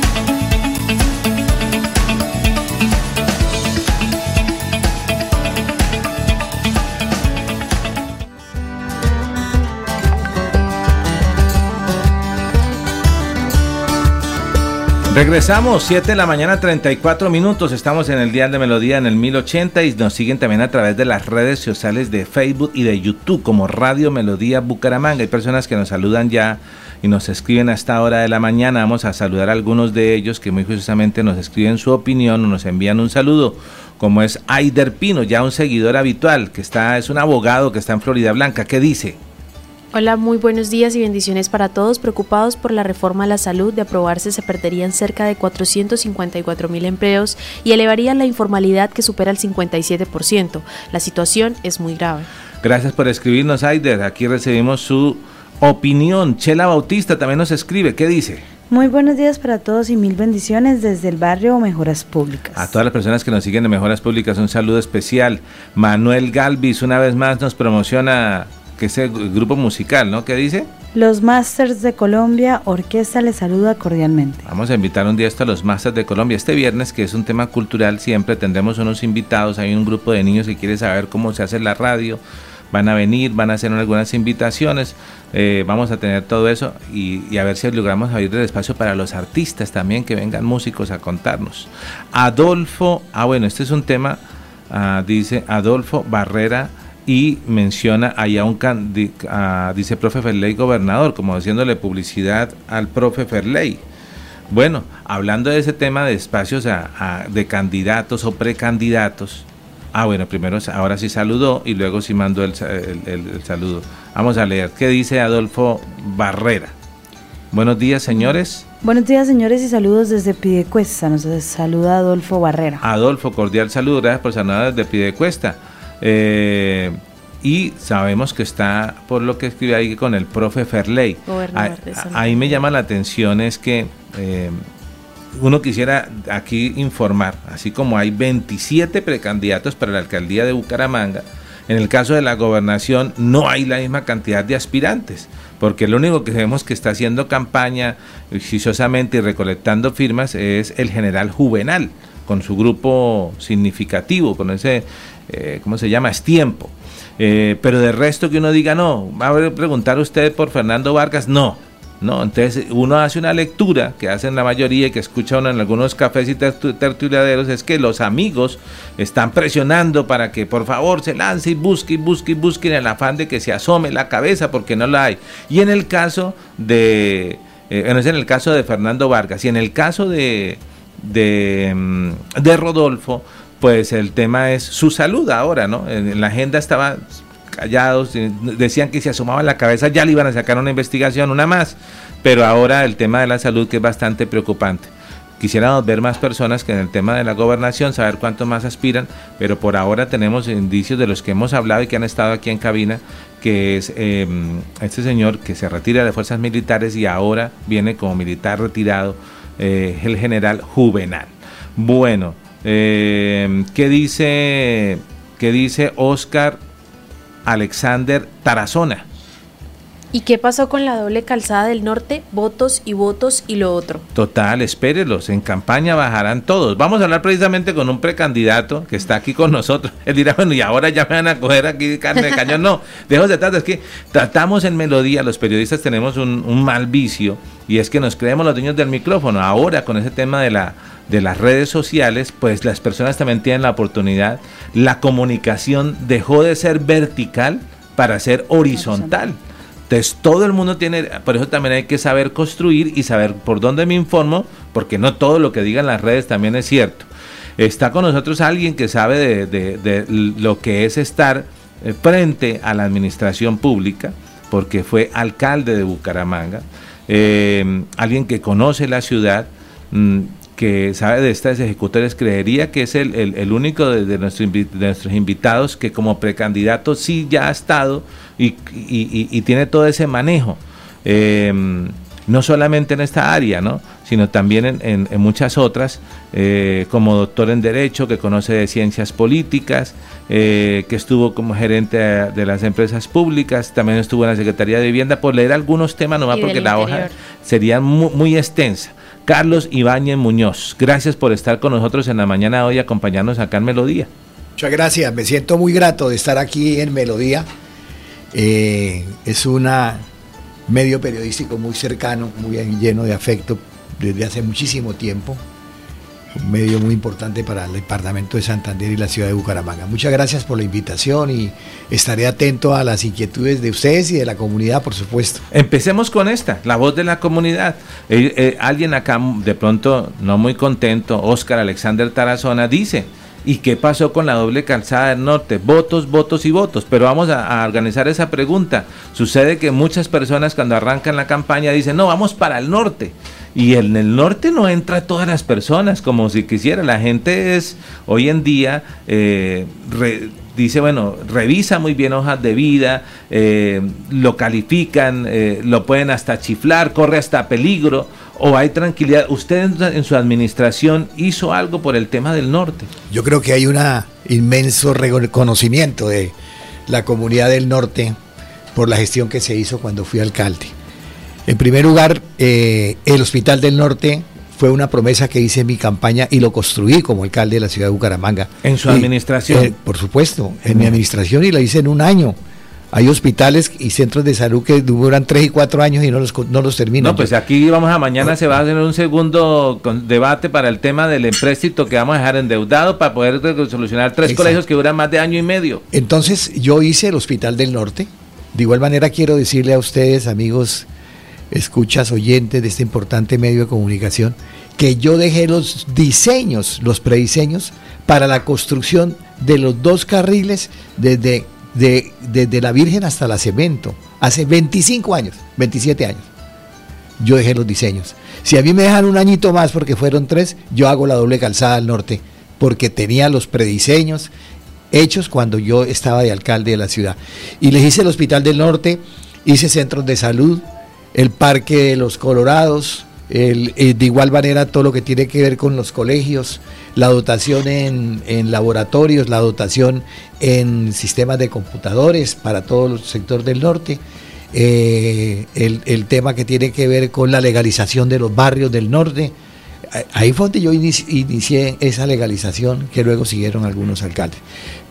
Regresamos, 7 de la mañana, 34 minutos. Estamos en el Día de Melodía en el 1080 y nos siguen también a través de las redes sociales de Facebook y de YouTube como Radio Melodía Bucaramanga. Hay personas que nos saludan ya y nos escriben a esta hora de la mañana. Vamos a saludar a algunos de ellos que muy justamente nos escriben su opinión o nos envían un saludo, como es Aider Pino, ya un seguidor habitual, que está, es un abogado que está en Florida Blanca. ¿Qué dice? Hola, muy buenos días y bendiciones para todos. Preocupados por la reforma a la salud, de aprobarse se perderían cerca de 454 mil empleos y elevarían la informalidad que supera el 57%. La situación es muy grave. Gracias por escribirnos, Aider. Aquí recibimos su opinión. Chela Bautista también nos escribe. ¿Qué dice? Muy buenos días para todos y mil bendiciones desde el barrio Mejoras Públicas. A todas las personas que nos siguen de Mejoras Públicas, un saludo especial. Manuel Galvis una vez más nos promociona que es el grupo musical, ¿no? ¿Qué dice? Los Masters de Colombia, Orquesta les saluda cordialmente. Vamos a invitar un día esto a los Masters de Colombia. Este viernes, que es un tema cultural, siempre tendremos unos invitados. Hay un grupo de niños que quiere saber cómo se hace la radio. Van a venir, van a hacer algunas invitaciones. Eh, vamos a tener todo eso y, a ver si logramos abrir el espacio para los artistas también, que vengan músicos a contarnos. Adolfo, ah bueno, este es un tema, ah, dice Adolfo Barrera y menciona allá un dice profe Ferley gobernador, como haciéndole publicidad al profe Ferley. Bueno, hablando de ese tema de espacios de candidatos o precandidatos, ah bueno, primero ahora sí saludó y luego sí mandó el, saludo. Vamos a leer, ¿qué dice Adolfo Barrera? Buenos días, señores. Buenos días, señores, y saludos desde Pidecuesta. Nos saluda Adolfo Barrera. Adolfo, cordial saludo. Gracias por saludar desde Pidecuesta. Eh, y sabemos que está, por lo que escribe ahí, con el profe Ferley. Ahí, me llama la atención es que eh, uno quisiera aquí informar, así como hay 27 precandidatos para la alcaldía de Bucaramanga, en el caso de la gobernación no hay la misma cantidad de aspirantes, porque lo único que vemos que está haciendo campaña exitosamente y recolectando firmas es el general Juvenal, con su grupo significativo, con ese eh, ¿cómo se llama? Es tiempo. Eh, pero de resto que uno diga, no, va a preguntar usted por Fernando Vargas, no. No, entonces uno hace una lectura que hacen la mayoría y que escucha uno en algunos cafés y tertuliaderos es que los amigos están presionando para que por favor se lance y busque y busque y busque en el afán de que se asome la cabeza porque no la hay. Y en el caso de, eh, es en el caso de Fernando Vargas y en el caso de, de, mm, de Rodolfo, pues el tema es su salud ahora, ¿no? En, la agenda estaba callados, decían que si asomaban la cabeza ya le iban a sacar una investigación, una más, pero ahora el tema de la salud que es bastante preocupante. Quisiéramos ver más personas que en el tema de la gobernación, saber cuántos más aspiran, pero por ahora tenemos indicios de los que hemos hablado y que han estado aquí en cabina, que es em, este señor que se retira de fuerzas militares y ahora viene como militar retirado, eh, el general Juvenal. Bueno, eh, ¿Qué dice, qué dice Oscar Alexander Tarazona? ¿Y qué pasó con la doble calzada del norte? Votos y votos y lo otro. Total, espérelos. En campaña bajarán todos. Vamos a hablar precisamente con un precandidato que está aquí con nosotros. Él dirá, bueno, y ahora ya me van a coger aquí carne de cañón. No, dejo de tratar. Es que tratamos en melodía, los periodistas tenemos un, un mal vicio y es que nos creemos los dueños del micrófono. Ahora con ese tema de la de las redes sociales, pues las personas también tienen la oportunidad. La comunicación dejó de ser vertical para ser horizontal. Entonces todo el mundo tiene, por eso también hay que saber construir y saber por dónde me informo, porque no todo lo que digan las redes también es cierto. Está con nosotros alguien que sabe de, lo que es estar eh, frente a la administración pública, porque fue alcalde de Bucaramanga, eh, alguien que conoce la ciudad, mm, que sabe de estas ejecutores, creería que es el, único de, nuestros invitados que como precandidato sí ya ha estado y, tiene todo ese manejo. Em, no solamente en esta área, ¿no? sino también en, muchas otras, eh, como doctor en Derecho, que conoce de ciencias políticas, eh, que estuvo como gerente de las empresas públicas, también estuvo en la Secretaría de Vivienda, por leer algunos temas nomás porque la hoja sería muy extensa. Carlos Ibáñez Muñoz, gracias por estar con nosotros en la mañana de hoy, acompañarnos acá en Melodía. Muchas gracias, me siento muy grato de estar aquí en Melodía. Eh, es un medio periodístico muy cercano, muy lleno de afecto desde hace muchísimo tiempo un medio muy importante para el departamento de Santander y la ciudad de Bucaramanga. Muchas gracias por la invitación y estaré atento a las inquietudes de ustedes y de la comunidad, por supuesto. Empecemos con esta, la voz de la comunidad. Eh, eh, alguien acá de pronto no muy contento, Óscar Alexander Tarazona, dice ¿Y qué pasó con la doble calzada del norte? Votos, votos y votos. Pero vamos a, organizar esa pregunta. Sucede que muchas personas cuando arrancan la campaña dicen, no, vamos para el norte. Y en el norte no entra todas las personas como si quisiera. La gente es hoy en día eh, dice, bueno, revisa muy bien hojas de vida, eh, lo califican, eh, lo pueden hasta chiflar, corre hasta peligro, o hay tranquilidad. ¿Usted en su administración hizo algo por el tema del norte? Yo creo que hay un inmenso reconocimiento de la comunidad del norte por la gestión que se hizo cuando fui alcalde. En primer lugar, eh, el Hospital del Norte fue una promesa que hice en mi campaña y lo construí como alcalde de la ciudad de Bucaramanga. ¿En su administración? Eh, por supuesto, en mi administración y la hice en un año. Hay hospitales y centros de salud que duran tres y cuatro años y no los, no los terminan. No, pues aquí vamos a mañana se va a hacer un segundo debate para el tema del empréstito que vamos a dejar endeudado para poder solucionar tres colegios que duran más de año y medio. Entonces yo hice el Hospital del Norte. De igual manera quiero decirle a ustedes, amigos escuchas oyentes de este importante medio de comunicación, que yo dejé los diseños, los prediseños, para la construcción de los dos carriles desde, desde la Virgen hasta la Cemento, hace 25 años, 27 años. Yo dejé los diseños. Si a mí me dejan un añito más porque fueron tres, yo hago la doble calzada al norte, porque tenía los prediseños hechos cuando yo estaba de alcalde de la ciudad. Y les hice el Hospital del Norte, hice centros de salud, el Parque de los Colorados, el, eh, de igual manera todo lo que tiene que ver con los colegios, la dotación en, laboratorios, la dotación en sistemas de computadores para todo el sector del norte, eh, el, tema que tiene que ver con la legalización de los barrios del norte. Ahí fue donde yo inicié esa legalización que luego siguieron algunos alcaldes.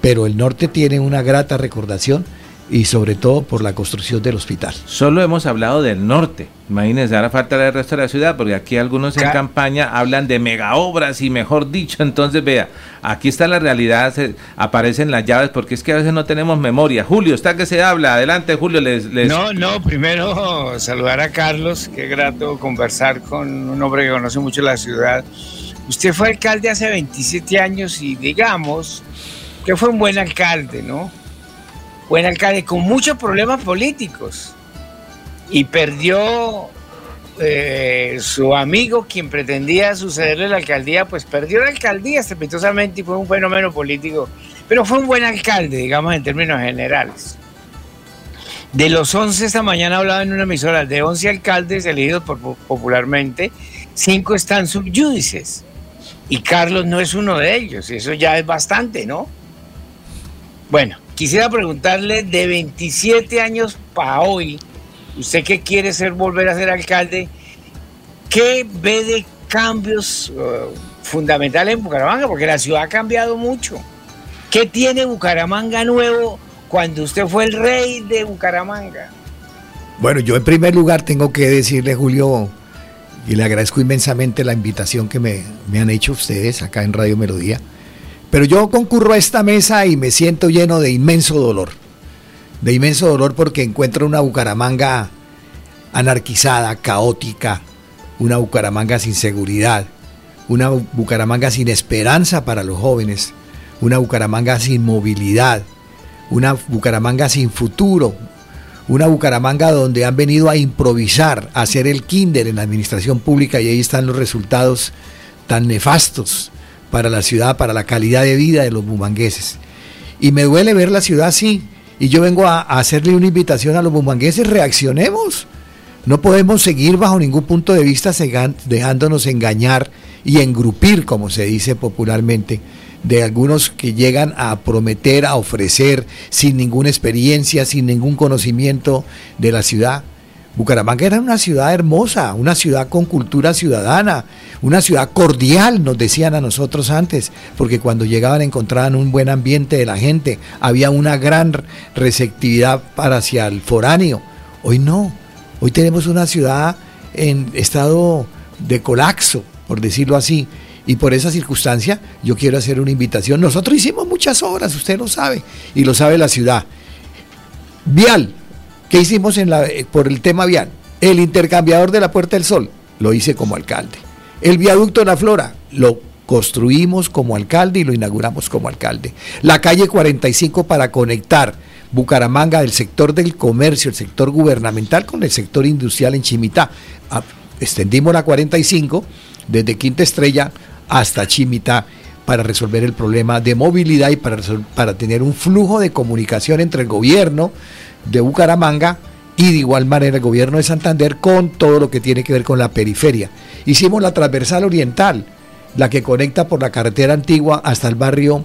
Pero el norte tiene una grata recordación y sobre todo por la construcción del hospital. Solo hemos hablado del norte. Imagínense, ahora falta el resto de la ciudad, porque aquí algunos en campaña hablan de mega obras y mejor dicho, entonces vea, aquí está la realidad, aparecen las llaves, porque es que a veces no tenemos memoria. Julio, está que se habla, adelante Julio. Les, No, no, primero saludar a Carlos, qué grato conversar con un hombre que conoce mucho la ciudad. Usted fue alcalde hace 27 años y digamos que fue un buen alcalde, ¿no? Buen alcalde con muchos problemas políticos y perdió eh, su amigo quien pretendía sucederle la alcaldía, pues perdió la alcaldía estrepitosamente y fue un fenómeno político, pero fue un buen alcalde, digamos en términos generales. De los 11 esta mañana hablaba en una emisora, de 11 alcaldes elegidos popularmente, 5 están subyúdices. Y Carlos no es uno de ellos, y eso ya es bastante, ¿no? Bueno, Quisiera preguntarle de 27 años para hoy, usted que quiere ser volver a ser alcalde, ¿qué ve de cambios uh, fundamentales en Bucaramanga? Porque la ciudad ha cambiado mucho. ¿Qué tiene Bucaramanga nuevo cuando usted fue el rey de Bucaramanga? Bueno, yo en primer lugar tengo que decirle, Julio, y le agradezco inmensamente la invitación que me, me han hecho ustedes acá en Radio Melodía pero yo concurro a esta mesa y me siento lleno de inmenso dolor. De inmenso dolor porque encuentro una Bucaramanga anarquizada, caótica, una Bucaramanga sin seguridad, una Bucaramanga sin esperanza para los jóvenes, una Bucaramanga sin movilidad, una Bucaramanga sin futuro, una Bucaramanga donde han venido a improvisar, a hacer el kinder en la administración pública y ahí están los resultados tan nefastos para la ciudad, para la calidad de vida de los bumangueses. Y me duele ver la ciudad así. Y yo vengo a, hacerle una invitación a los bumangueses, reaccionemos. No podemos seguir bajo ningún punto de vista dejándonos engañar y engrupir, como se dice popularmente, de algunos que llegan a prometer, a ofrecer, sin ninguna experiencia, sin ningún conocimiento de la ciudad. Bucaramanga era una ciudad hermosa, una ciudad con cultura ciudadana, una ciudad cordial, nos decían a nosotros antes, porque cuando llegaban encontraban un buen ambiente de la gente, había una gran receptividad para hacia el foráneo. Hoy no, hoy tenemos una ciudad en estado de colapso, por decirlo así. Y por esa circunstancia yo quiero hacer una invitación. Nosotros hicimos muchas obras, usted lo sabe, y lo sabe la ciudad. Vial, ¿Qué hicimos eh, por el tema vial? El intercambiador de la Puerta del Sol, lo hice como alcalde. El viaducto de la Flora, lo construimos como alcalde y lo inauguramos como alcalde. La calle 45 para conectar Bucaramanga del sector del comercio, el sector gubernamental con el sector industrial en Chimitá. Ah, extendimos la 45 desde Quinta Estrella hasta Chimitá para resolver el problema de movilidad y para, para tener un flujo de comunicación entre el gobierno de Bucaramanga y de igual manera el gobierno de Santander con todo lo que tiene que ver con la periferia. Hicimos la transversal oriental, la que conecta por la carretera antigua hasta el barrio,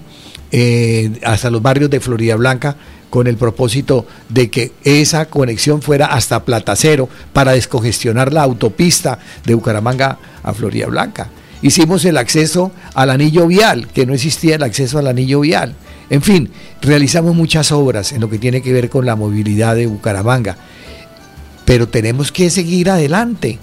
eh, hasta los barrios de Florida Blanca, con el propósito de que esa conexión fuera hasta Platacero para descongestionar la autopista de Bucaramanga a Florida Blanca. Hicimos el acceso al anillo vial, que no existía el acceso al anillo vial. En fin, realizamos muchas obras en lo que tiene que ver con la movilidad de Bucaramanga. Pero tenemos que seguir adelante.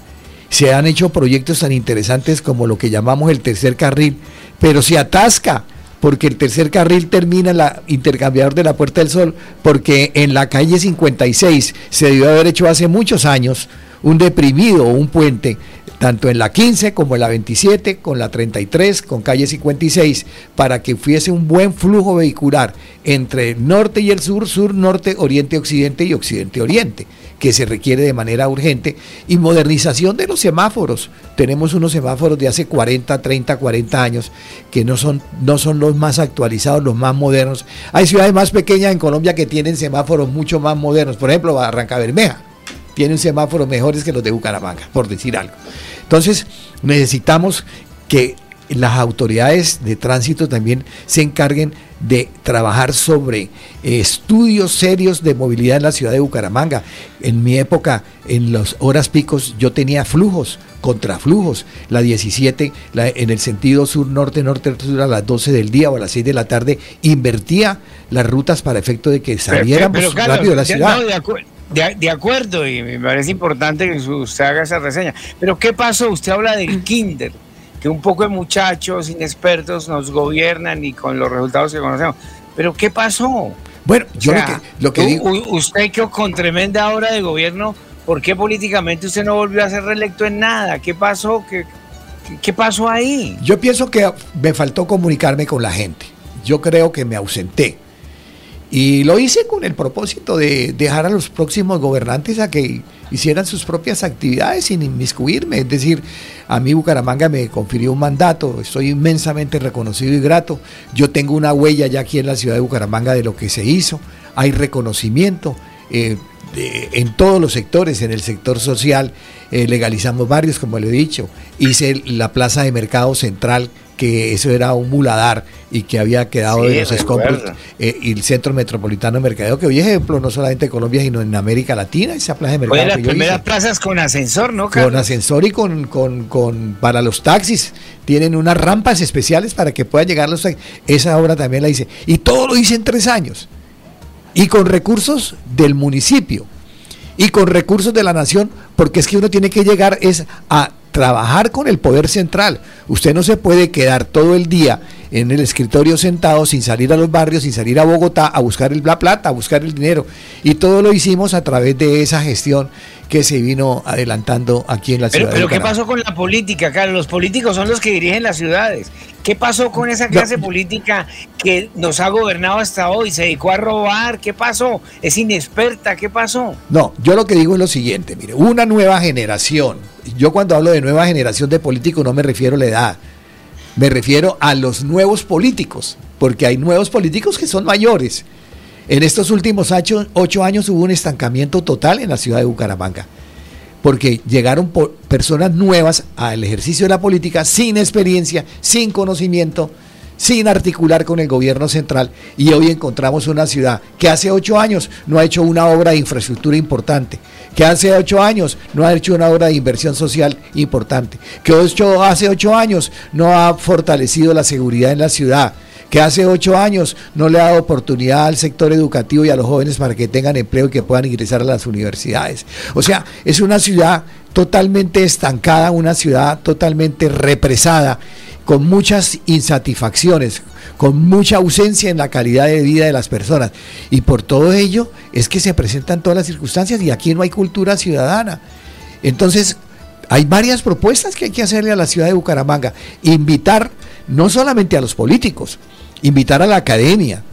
Se han hecho proyectos tan interesantes como lo que llamamos el tercer carril, pero se atasca porque el tercer carril termina en la intercambiador de la Puerta del Sol, porque en la calle 56 se debió haber hecho hace muchos años un deprimido o un puente, tanto en la 15 como en la 27, con la 33, con calle 56, para que fuese un buen flujo vehicular entre el norte y el sur, sur, norte, oriente, occidente y occidente, oriente que se requiere de manera urgente, y modernización de los semáforos. Tenemos unos semáforos de hace 40, 30, 40 años que no son, no son los más actualizados, los más modernos. Hay ciudades más pequeñas en Colombia que tienen semáforos mucho más modernos, por ejemplo, Barranca Bermeja tiene un semáforo mejores que los de Bucaramanga, por decir algo. Entonces, necesitamos que las autoridades de tránsito también se encarguen de trabajar sobre estudios serios de movilidad en la ciudad de Bucaramanga. En mi época, en las horas picos, yo tenía flujos, contraflujos. La 17, en el sentido sur-norte, norte-sur, a las 12 del día o a las 6 de la tarde, invertía las rutas para efecto de que saliéramos rápido de la ciudad. de, de, acuerdo, y me parece importante que usted haga esa reseña. Pero ¿qué pasó? Usted habla del kinder que un poco de muchachos inexpertos nos gobiernan y con los resultados que conocemos. Pero ¿qué pasó? Bueno, yo lo que, digo... Usted que con tremenda obra de gobierno, ¿por qué políticamente usted no volvió a ser reelecto en nada? ¿Qué pasó? ¿Qué, qué pasó ahí? Yo pienso que me faltó comunicarme con la gente. Yo creo que me ausenté. Y lo hice con el propósito de dejar a los próximos gobernantes a que hicieran sus propias actividades sin inmiscuirme. Es decir, a mí Bucaramanga me confirió un mandato, estoy inmensamente reconocido y grato. Yo tengo una huella ya aquí en la ciudad de Bucaramanga de lo que se hizo. Hay reconocimiento. Eh, en todos los sectores, en el sector social, eh, legalizamos barrios, como le he dicho. Hice la plaza de mercado central que eso era un muladar y que había quedado de los escombros eh, y el Centro Metropolitano de Mercadeo, que hoy es ejemplo no solamente en Colombia, sino en América Latina, esa plaza de mercado. Oye, las primeras plazas con ascensor, ¿no? Con ascensor y con, con, con, para los taxis. Tienen unas rampas especiales para que puedan llegar los taxis. Esa obra también la hice. Y todo lo hice en tres años. Y con recursos del municipio. Y con recursos de la nación, porque es que uno tiene que llegar es a trabajar con el poder central. Usted no se puede quedar todo el día en el escritorio sentado sin salir a los barrios, sin salir a Bogotá a buscar el, la plata, a buscar el dinero. Y todo lo hicimos a través de esa gestión que se vino adelantando aquí en la ciudad. Pero, ¿qué pasó con la política, Carlos? Los políticos son los que dirigen las ciudades. ¿Qué pasó con esa clase política que nos ha gobernado hasta hoy? ¿Se dedicó a robar? ¿Qué pasó? ¿Es inexperta? ¿Qué pasó? No, yo lo que digo es lo siguiente, mire, una nueva generación. Yo cuando hablo de nueva generación de políticos no me refiero a la edad, me refiero a los nuevos políticos, porque hay nuevos políticos que son mayores. En estos últimos ocho, años hubo un estancamiento total en la ciudad de Bucaramanga, porque llegaron personas nuevas al ejercicio de la política sin experiencia, sin conocimiento, sin articular con el gobierno central y hoy encontramos una ciudad que hace ocho años no ha hecho una obra de infraestructura importante, que hace ocho años no ha hecho una obra de inversión social importante, que hace ocho años no ha fortalecido la seguridad en la ciudad, que hace ocho años no le ha dado oportunidad al sector educativo y a los jóvenes para que tengan empleo y que puedan ingresar a las universidades. O sea, es una ciudad totalmente estancada, una ciudad totalmente represada, con muchas insatisfacciones, con mucha ausencia en la calidad de vida de las personas. Y por todo ello es que se presentan todas las circunstancias y aquí no hay cultura ciudadana. Entonces, hay varias propuestas que hay que hacerle a la ciudad de Bucaramanga. Invitar no solamente a los políticos, invitar a la academia,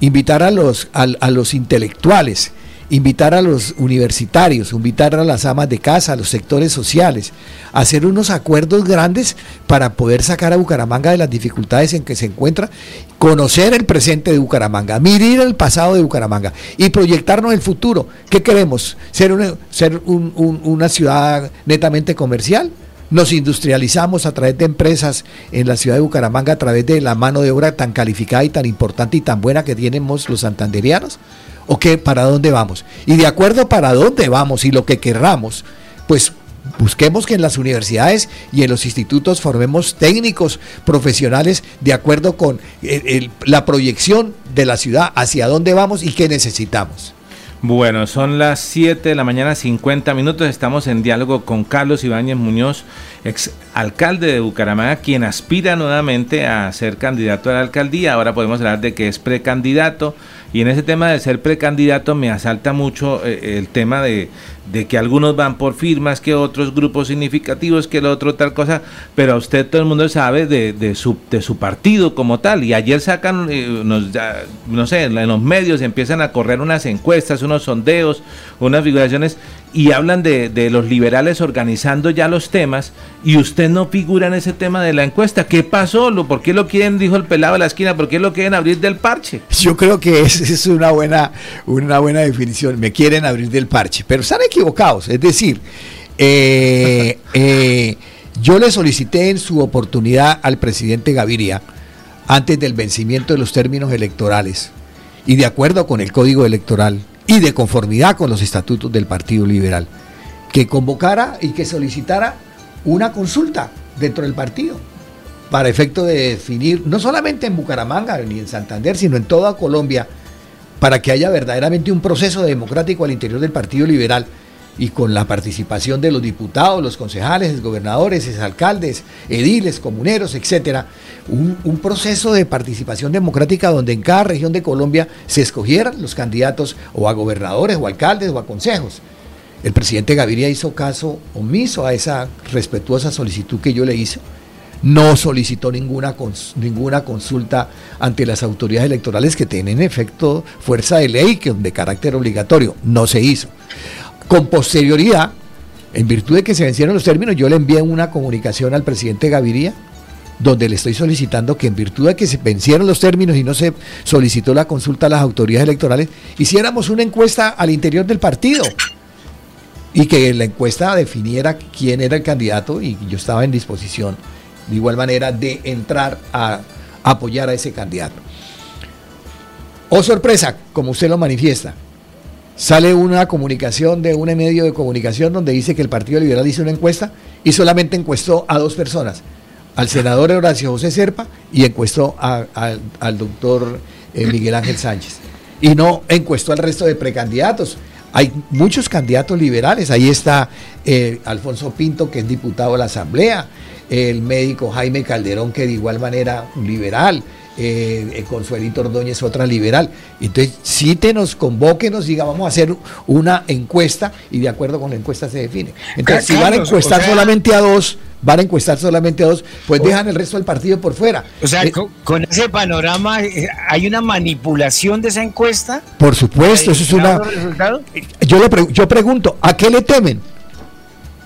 invitar a los, a los intelectuales, invitar a los universitarios, invitar a las amas de casa, a los sectores sociales, hacer unos acuerdos grandes para poder sacar a Bucaramanga de las dificultades en que se encuentra, conocer el presente de Bucaramanga, mirar el pasado de Bucaramanga y proyectarnos el futuro. ¿Qué queremos? ¿Ser una, ser una ciudad netamente comercial? nos industrializamos a través de empresas en la ciudad de Bucaramanga, a través de la mano de obra tan calificada y tan importante y tan buena que tenemos los santanderianos. ¿O qué? ¿Para dónde vamos? Y de acuerdo para dónde vamos y lo que querramos, pues busquemos que en las universidades y en los institutos formemos técnicos profesionales de acuerdo con la proyección de la ciudad, hacia dónde vamos y qué necesitamos. Bueno, son las 7 de la mañana, 50 minutos. Estamos en diálogo con Carlos Ibáñez Muñoz, ex alcalde de Bucaramanga, quien aspira nuevamente a ser candidato a la alcaldía. Ahora podemos hablar de que es precandidato. Y en ese tema de ser precandidato me asalta mucho eh, el tema de, de, que algunos van por firmas, que otros grupos significativos, que el otro tal cosa, pero usted todo el mundo sabe de, de, su, de su partido como tal. Y ayer sacan, eh, no sé, en los medios empiezan a correr unas encuestas, unos sondeos, unas figuraciones y hablan de, de, los liberales organizando ya los temas y usted no figura en ese tema de la encuesta. ¿Qué pasó? ¿Por qué lo quieren, dijo el pelado de la esquina, por qué lo quieren abrir del parche? Yo creo que es, es una, buena, una buena definición. Me quieren abrir del parche, pero están equivocados. Es decir, eh, eh, yo le solicité en su oportunidad al presidente Gaviria, antes del vencimiento de los términos electorales, y de acuerdo con el código electoral, y de conformidad con los estatutos del Partido Liberal, que convocara y que solicitara una consulta dentro del partido para efecto de definir, no solamente en Bucaramanga ni en Santander, sino en toda Colombia, para que haya verdaderamente un proceso democrático al interior del Partido Liberal y con la participación de los diputados, los concejales, gobernadores, alcaldes, ediles, comuneros, etcétera, un, proceso de participación democrática donde en cada región de Colombia se escogieran los candidatos o a gobernadores o alcaldes o a consejos. El presidente Gaviria hizo caso omiso a esa respetuosa solicitud que yo le hice. No solicitó ninguna, ninguna consulta ante las autoridades electorales que tienen efecto fuerza de ley que de carácter obligatorio. No se hizo. Con posterioridad, en virtud de que se vencieron los términos, yo le envié una comunicación al presidente Gaviria, donde le estoy solicitando que en virtud de que se vencieron los términos y no se solicitó la consulta a las autoridades electorales, hiciéramos una encuesta al interior del partido y que la encuesta definiera quién era el candidato y yo estaba en disposición de igual manera de entrar a apoyar a ese candidato. Oh sorpresa, como usted lo manifiesta, sale una comunicación de un medio de comunicación donde dice que el Partido Liberal hizo una encuesta y solamente encuestó a dos personas, al senador Horacio José Serpa y encuestó al doctor eh, Miguel Ángel Sánchez. Y no encuestó al resto de precandidatos. Hay muchos candidatos liberales. Ahí está eh, Alfonso Pinto, que es diputado de la Asamblea, el médico Jaime Calderón, que de igual manera liberal, eh, eh, Consuelito Ordóñez, otra liberal. Entonces, cítenos, convóquenos, diga, vamos a hacer una encuesta y de acuerdo con la encuesta se define. Entonces, si van a encuestar solamente a dos, van a encuestar solamente a dos, pues dejan el resto del partido por fuera. O sea, eh, con, ese panorama, eh, ¿hay una manipulación de esa encuesta? Por supuesto, eso es una... Yo, le yo pregunto, ¿a qué le temen?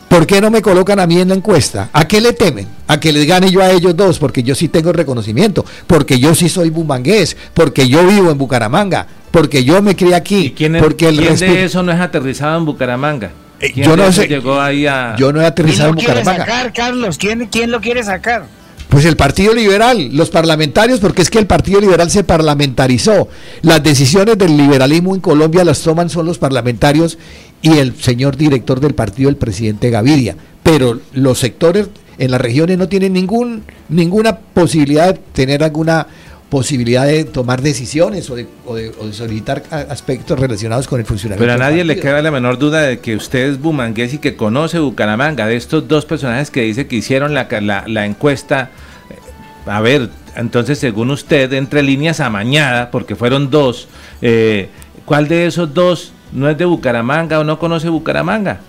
¿Por qué no me colocan a mí en la encuesta? ¿A qué le temen? ¿A que les gane yo a ellos dos? Porque yo sí tengo reconocimiento, porque yo sí soy bumangués, porque yo vivo en Bucaramanga, porque yo me crié aquí. ¿Y quién, porque el ¿quién de eso no es aterrizado en Bucaramanga? Eh, yo no sé. Llegó ahí a... Yo no he aterrizado en Bucaramanga. ¿Quién lo quiere sacar, Carlos? ¿Quién, ¿Quién lo quiere sacar? Pues el Partido Liberal, los parlamentarios, porque es que el Partido Liberal se parlamentarizó. Las decisiones del liberalismo en Colombia las toman son los parlamentarios y el señor director del partido, el presidente Gaviria. Pero los sectores en las regiones no tienen ningún, ninguna posibilidad de tener alguna posibilidad de tomar decisiones o de, solicitar aspectos relacionados con el funcionamiento. Pero a nadie le queda la menor duda de que usted es bumangués y que conoce Bucaramanga, de estos dos personajes que dice que hicieron la, la, encuesta. Eh, a ver, entonces según usted, entre líneas amañada, porque fueron dos, eh, ¿cuál de esos dos no es de Bucaramanga o no conoce Bucaramanga.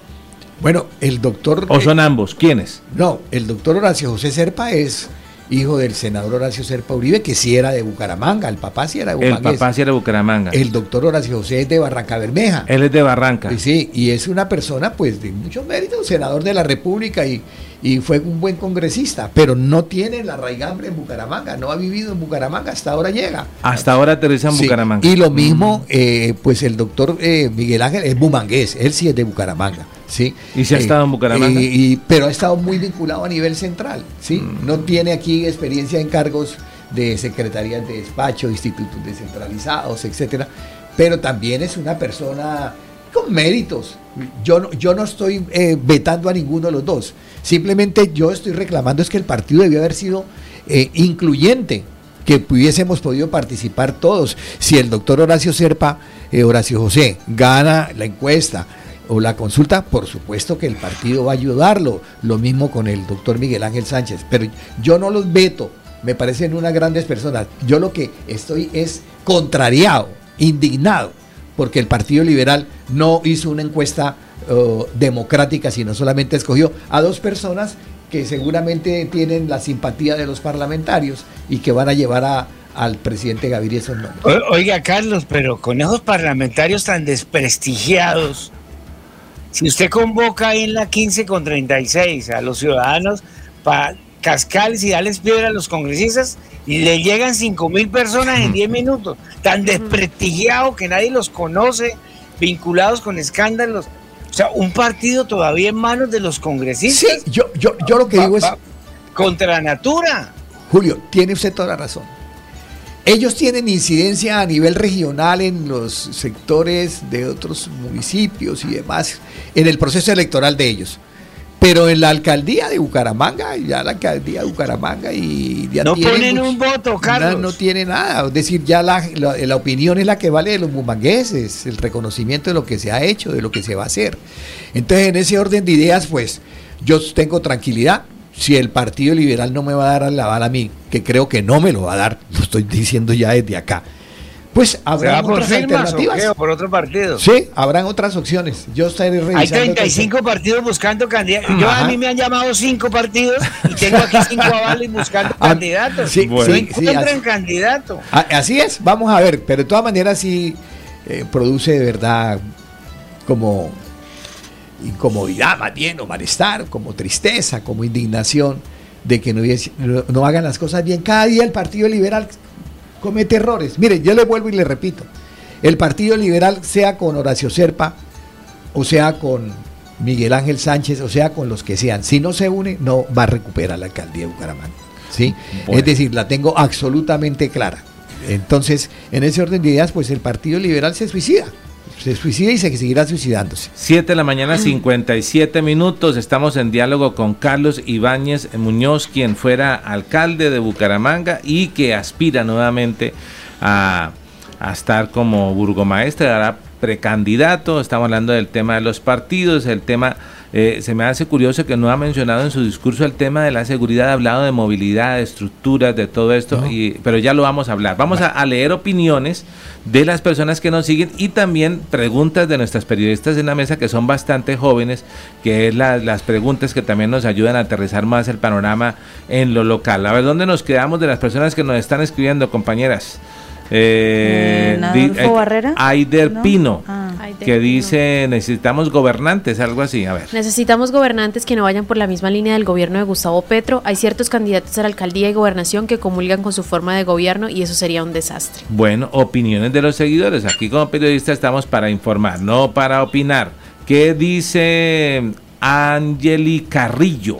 Bueno, el doctor... ¿O son ambos? ¿Quiénes? No, el doctor Horacio José Serpa es hijo del senador Horacio Serpa Uribe, que sí era de Bucaramanga, el papá sí era de Bucaramanga. El papá sí era de Bucaramanga. El doctor Horacio José es de Barranca Bermeja. Él es de Barranca. Sí, y es una persona pues de muchos méritos, senador de la República y, y fue un buen congresista, pero no tiene la raigambre en Bucaramanga, no ha vivido en Bucaramanga, hasta ahora llega. Hasta ahora aterriza en Bucaramanga. Y lo mismo, mm. eh, pues el doctor eh, Miguel Ángel es bumangués, él sí es de Bucaramanga. ¿sí? ¿Y se ha estado en Bucaramanga? Y, pero ha estado muy vinculado a nivel central, ¿sí? Mm. No tiene aquí experiencia en cargos de secretarías de despacho, institutos descentralizados, etcétera, pero también es una persona con méritos. Yo no, yo no estoy eh, vetando a ninguno de los dos. Simplemente yo estoy reclamando es que el partido debió haber sido eh, incluyente, que pudiésemos podido participar todos. Si el doctor Horacio Serpa, eh, Horacio José, gana la encuesta, o la consulta, por supuesto que el partido va a ayudarlo. Lo mismo con el doctor Miguel Ángel Sánchez. Pero yo no los veto, me parecen unas grandes personas. Yo lo que estoy es contrariado, indignado, porque el Partido Liberal no hizo una encuesta uh, democrática, sino solamente escogió a dos personas que seguramente tienen la simpatía de los parlamentarios y que van a llevar a, al presidente Gaviria esos nombres. Oiga, Carlos, pero con esos parlamentarios tan desprestigiados, si usted convoca en la 15 con 36 a los ciudadanos para cascales y darles piedra a los congresistas y le llegan 5 mil personas en 10 minutos, tan desprestigiados que nadie los conoce, vinculados con escándalos. O sea, un partido todavía en manos de los congresistas. Sí, yo, yo, yo lo que digo es... Contra la natura. Julio, tiene usted toda la razón. Ellos tienen incidencia a nivel regional en los sectores de otros municipios y demás, en el proceso electoral de ellos. Pero en la alcaldía de Bucaramanga, ya la alcaldía de Bucaramanga y ya no ponen un voto, Carlos. No, tiene nada. Es decir, ya la, la, opinión es la que vale de los bumangueses, el reconocimiento de lo que se ha hecho, de lo que se va a hacer. Entonces, en ese orden de ideas, pues yo tengo tranquilidad si el Partido Liberal no me va a dar la bala a mí, que creo que no me lo va a dar, lo estoy diciendo ya desde acá, pues habrá otras alternativas. por otro partido? Sí, habrán otras opciones. Yo estaré revisando. Hay 35 partidos buscando candidatos. Yo a mí me han llamado cinco partidos y tengo aquí cinco avales buscando ah, candidatos. Sí, bueno. sí, encuentran candidato. Ah, así es, vamos a ver, pero de todas maneras sí eh, produce de verdad como incomodidad más bien, o malestar, como tristeza, como indignación de que no, no, hagan las cosas bien. Cada día el Partido Liberal comete errores. Mire, yo le vuelvo y le repito, el Partido Liberal, sea con Horacio Serpa, o sea con Miguel Ángel Sánchez, o sea con los que sean, si no se une, no va a recuperar la alcaldía de Bucaramanga. ¿sí? Es decir, la tengo absolutamente clara. Entonces, en ese orden de ideas, pues el Partido Liberal se suicida se suicida y se seguirá suicidándose. 7 de la mañana, 57 minutos. Estamos en diálogo con Carlos Ibáñez Muñoz, quien fuera alcalde de Bucaramanga y que aspira nuevamente a, a estar como burgomaestre, hará precandidato. Estamos hablando del tema de los partidos, el tema eh, se me hace curioso que no ha mencionado en su discurso el tema de la seguridad, ha hablado de movilidad, de estructuras, de todo esto, y, pero ya lo vamos a hablar. Vamos a, leer opiniones de las personas que nos siguen y también preguntas de nuestras periodistas en la mesa que son bastante jóvenes, que es las preguntas que también nos ayudan a aterrizar más el panorama en lo local. A ver, ¿dónde nos quedamos de las personas que nos están escribiendo, compañeras? Eh, eh, Barrera. Aider Pino, ah. que dice necesitamos gobernantes, algo así. A ver. Necesitamos gobernantes que no vayan por la misma línea del gobierno de Gustavo Petro. Hay ciertos candidatos a la alcaldía y gobernación que comulgan con su forma de gobierno y eso sería un desastre. Bueno, opiniones de los seguidores. Aquí como periodistas estamos para informar, no para opinar. ¿Qué dice Angeli Carrillo?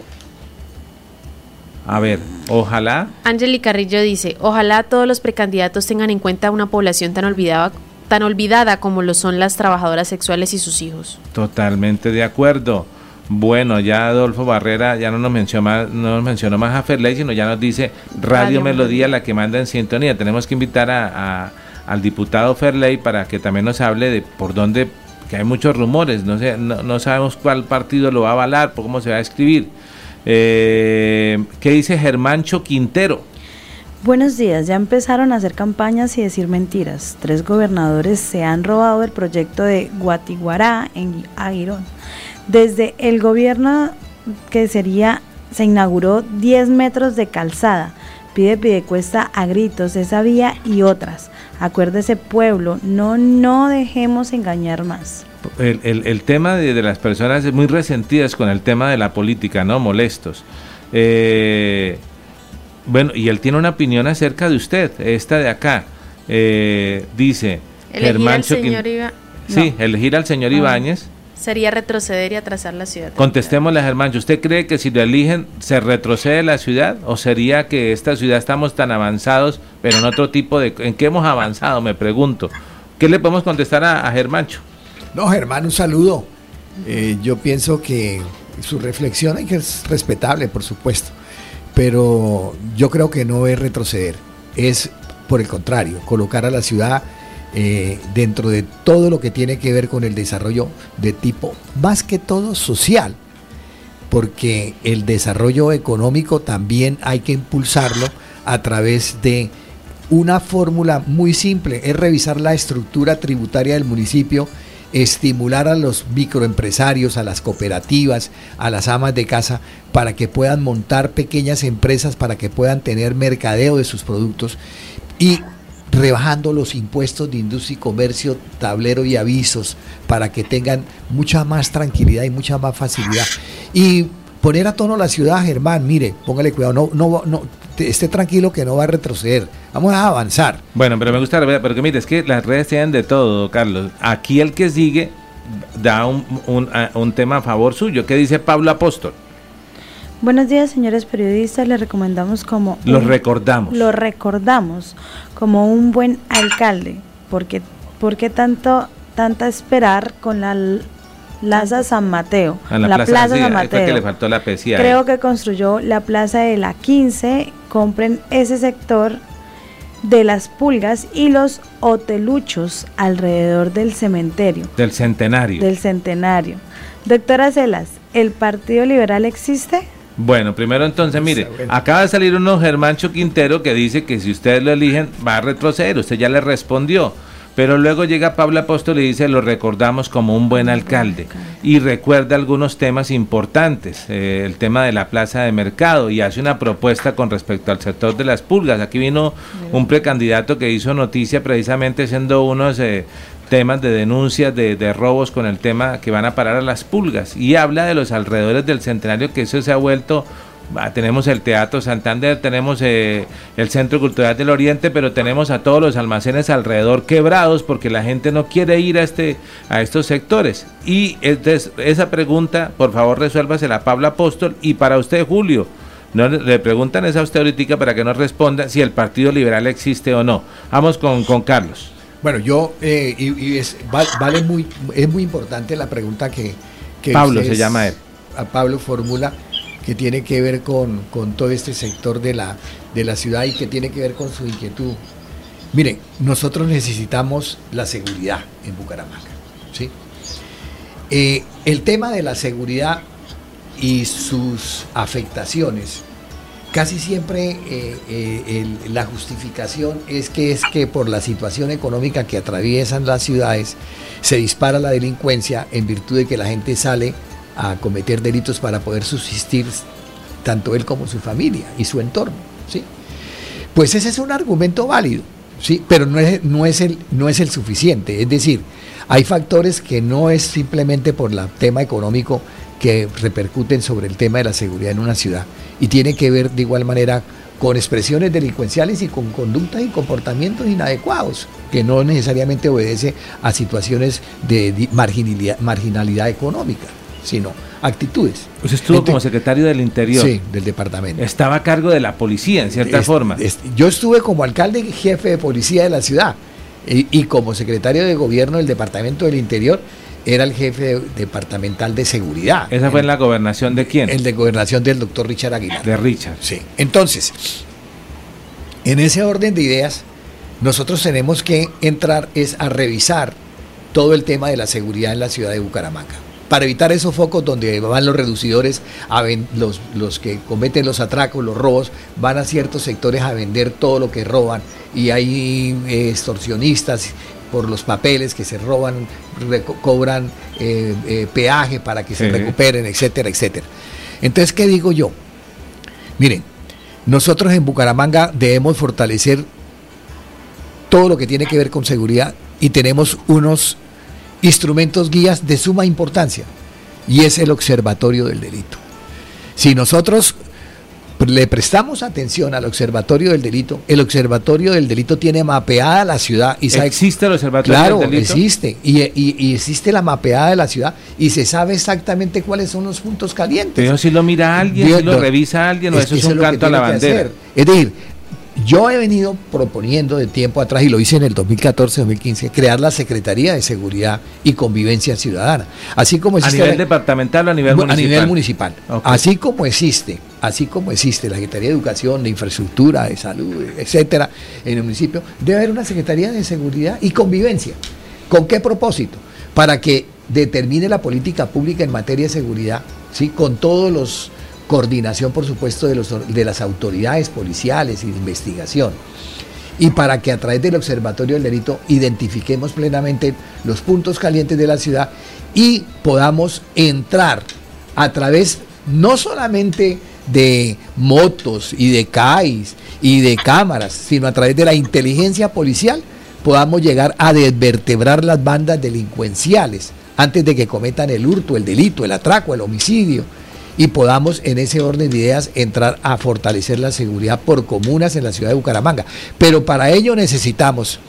A ver, ojalá. Angeli Carrillo dice, ojalá todos los precandidatos tengan en cuenta una población tan olvidada, tan olvidada como lo son las trabajadoras sexuales y sus hijos. Totalmente de acuerdo. Bueno, ya Adolfo Barrera ya no nos mencionó más, no nos mencionó más a Ferley, sino ya nos dice Radio, Melodía, la que manda en sintonía. Tenemos que invitar a, al diputado Ferley para que también nos hable de por dónde, que hay muchos rumores, no, sé, no, no sabemos cuál partido lo va a avalar, por cómo se va a escribir. Eh, ¿Qué dice Germancho Quintero? Buenos días, ya empezaron a hacer campañas y decir mentiras. Tres gobernadores se han robado el proyecto de Guatiguará en Aguirón. Desde el gobierno que sería se inauguró 10 metros de calzada. Pide Pidecuesta a gritos esa vía y otras. Acuérdese pueblo, no, no dejemos engañar más. El, el, el tema de, de, las personas muy resentidas con el tema de la política, ¿no? Molestos. Eh, bueno, y él tiene una opinión acerca de usted, esta de acá. Eh, dice Germán señor Iba... Sí, elegir al señor. Ibáñez. Sería retroceder y atrasar la ciudad. Contestémosle a Germán, ¿usted cree que si lo eligen se retrocede la ciudad? ¿O sería que esta ciudad estamos tan avanzados, pero en otro tipo de... ¿En qué hemos avanzado? Me pregunto. ¿Qué le podemos contestar a, a Germancho? No, Germán, un saludo. Eh, yo pienso que su reflexión que es respetable, por supuesto, pero yo creo que no es retroceder, es por el contrario, colocar a la ciudad eh, dentro de todo lo que tiene que ver con el desarrollo de tipo más que todo social, porque el desarrollo económico también hay que impulsarlo a través de una fórmula muy simple, es revisar la estructura tributaria del municipio, estimular a los microempresarios, a las cooperativas, a las amas de casa, para que puedan montar pequeñas empresas, para que puedan tener mercadeo de sus productos y rebajando los impuestos de industria y comercio, tablero y avisos, para que tengan mucha más tranquilidad y mucha más facilidad. Y poner a tono la ciudad, Germán, mire, póngale cuidado, no, no, no, esté tranquilo que no va a retroceder, vamos a avanzar. Bueno, pero me gusta, pero que mire, es que las redes tienen de todo, Carlos. Aquí el que sigue da un, un, un tema a favor suyo. ¿Qué dice Pablo Apóstol? Buenos días, señores periodistas. Les recomendamos como. Lo recordamos. Lo recordamos como un buen alcalde. Porque, porque tanto, tanta esperar con la Plaza San Mateo. A la, la plaza, Plaza sí, San Mateo. que le faltó la pesía. Creo que construyó la Plaza de la 15. Compren ese sector de las pulgas y los hoteluchos alrededor del cementerio. Del centenario. Del centenario. Doctora Celas, ¿el Partido Liberal existe? Bueno, primero entonces, mire, acaba de salir uno Germancho Quintero que dice que si ustedes lo eligen va a retroceder, usted ya le respondió. Pero luego llega Pablo Apóstol y dice, lo recordamos como un buen alcalde. Y recuerda algunos temas importantes, eh, el tema de la plaza de mercado, y hace una propuesta con respecto al sector de las pulgas. Aquí vino un precandidato que hizo noticia precisamente siendo unos eh, temas de denuncias de, de, robos con el tema que van a parar a las pulgas. Y habla de los alrededores del centenario, que eso se ha vuelto tenemos el Teatro Santander, tenemos eh, el Centro Cultural del Oriente, pero tenemos a todos los almacenes alrededor quebrados porque la gente no quiere ir a este a estos sectores. Y entonces, esa pregunta, por favor, resuélvasela a Pablo Apóstol y para usted, Julio. No, le preguntan esa a usted ahorita para que nos responda si el Partido Liberal existe o no. Vamos con, con Carlos. Bueno, yo, eh, y, y es, vale muy, es muy importante la pregunta que, que Pablo se llama él. A Pablo formula que tiene que ver con, con, todo este sector de la, de la ciudad y que tiene que ver con su inquietud. Miren, nosotros necesitamos la seguridad en Bucaramanga. ¿sí? Eh, el tema de la seguridad y sus afectaciones, casi siempre eh, eh, la justificación es que es que por la situación económica que atraviesan las ciudades se dispara la delincuencia en virtud de que la gente sale a cometer delitos para poder subsistir tanto él como su familia y su entorno, ¿sí? Pues ese es un argumento válido, ¿sí? Pero no es, no es, el, no es el suficiente, es decir, hay factores que no es simplemente por el tema económico que repercuten sobre el tema de la seguridad en una ciudad y tiene que ver de igual manera con expresiones delincuenciales y con conductas y comportamientos inadecuados, que no necesariamente obedece a situaciones de marginalidad, marginalidad económica sino actitudes. Usted estuvo Entonces, como secretario del Interior. Sí, del departamento. Estaba a cargo de la policía, en cierta es, forma. Es, yo estuve como alcalde y jefe de policía de la ciudad. Y, y, como secretario de gobierno del departamento del Interior, era el jefe de, departamental de seguridad. ¿Esa fue en la gobernación de quién? El de gobernación del doctor Richard Aguilar. De Richard. Sí. Entonces, en ese orden de ideas, nosotros tenemos que entrar es a revisar todo el tema de la seguridad en la ciudad de Bucaramanga para evitar esos focos donde van los reducidores, a ven, los, los que cometen los atracos, los robos, van a ciertos sectores a vender todo lo que roban y hay eh, extorsionistas por los papeles que se roban, cobran eh, eh, peaje para que se recuperen, etcétera, etcétera. Entonces, ¿qué digo yo? Miren, nosotros en Bucaramanga debemos fortalecer todo lo que tiene que ver con seguridad y tenemos unos instrumentos guías de suma importancia y es el observatorio del delito. Si nosotros le prestamos atención al observatorio del delito, el observatorio del delito tiene mapeada la ciudad y sabe existe el observatorio claro, del delito. existe y, y- y existe la mapeada de la ciudad y se sabe exactamente cuáles son los puntos calientes. Pero si lo mira alguien, si lo revisa alguien, o es eso es un canto a la bandera. Es decir, yo he venido proponiendo de tiempo atrás, y lo hice en el 2014-2015, crear la Secretaría de Seguridad y Convivencia Ciudadana. Así como ¿A existe nivel la- departamental o a nivel municipal? A nivel municipal. Así como existe, así como existe la Secretaría de Educación, de Infraestructura, de Salud, etcétera, en el municipio, debe haber una Secretaría de Seguridad y Convivencia. ¿Con qué propósito? Para que determine la política pública en materia de seguridad, ¿sí? con todos los coordinación, por supuesto, de, los, de las autoridades policiales y de investigación. Y para que a través del Observatorio del Delito identifiquemos plenamente los puntos calientes de la ciudad y podamos entrar a través no solamente de motos y de CAIs y de cámaras, sino a través de la inteligencia policial, podamos llegar a desvertebrar las bandas delincuenciales antes de que cometan el hurto, el delito, el atraco, el homicidio y podamos en ese orden de ideas entrar a fortalecer la seguridad por comunas en la ciudad de Bucaramanga. Pero para ello necesitamos,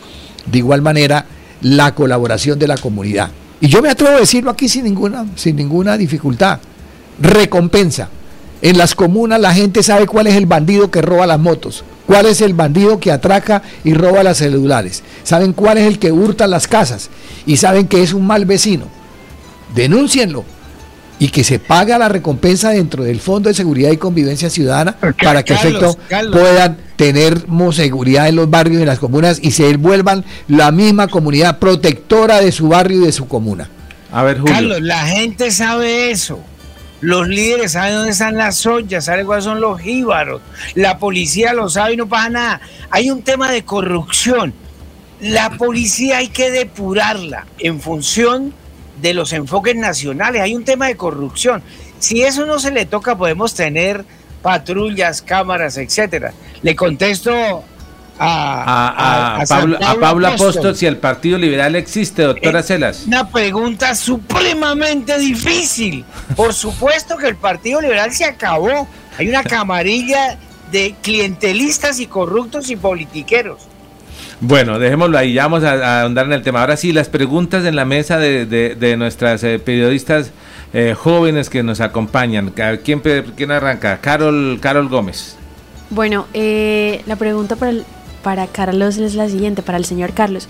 de igual manera, la colaboración de la comunidad. Y yo me atrevo a decirlo aquí sin ninguna, sin ninguna dificultad. Recompensa. En las comunas la gente sabe cuál es el bandido que roba las motos, cuál es el bandido que atraca y roba las celulares, saben cuál es el que hurta las casas y saben que es un mal vecino. Denúncienlo, y que se paga la recompensa dentro del Fondo de Seguridad y Convivencia Ciudadana para que Carlos, efecto Carlos. puedan tener seguridad en los barrios y en las comunas y se vuelvan la misma comunidad protectora de su barrio y de su comuna. A ver, Julio. Carlos, la gente sabe eso. Los líderes saben dónde están las ollas, saben cuáles son los jíbaros. La policía lo sabe y no pasa nada. Hay un tema de corrupción. La policía hay que depurarla en función de los enfoques nacionales. Hay un tema de corrupción. Si eso no se le toca, podemos tener patrullas, cámaras, etcétera. Le contesto a, A, a, a San Pablo, Pablo. Apóstol, si el Partido Liberal existe, doctora Celas. Una pregunta supremamente difícil. Por supuesto que el Partido Liberal se acabó. Hay una camarilla de clientelistas y corruptos y politiqueros. Bueno, dejémoslo ahí, ya vamos a, a ahondar en el tema. Ahora sí, las preguntas en la mesa de, de- de nuestras eh, periodistas eh, jóvenes que nos acompañan. ¿A ¿Quién, quién arranca? Carol, Carol Gómez. Bueno, eh, la pregunta para, para Carlos es la siguiente, para el señor Carlos.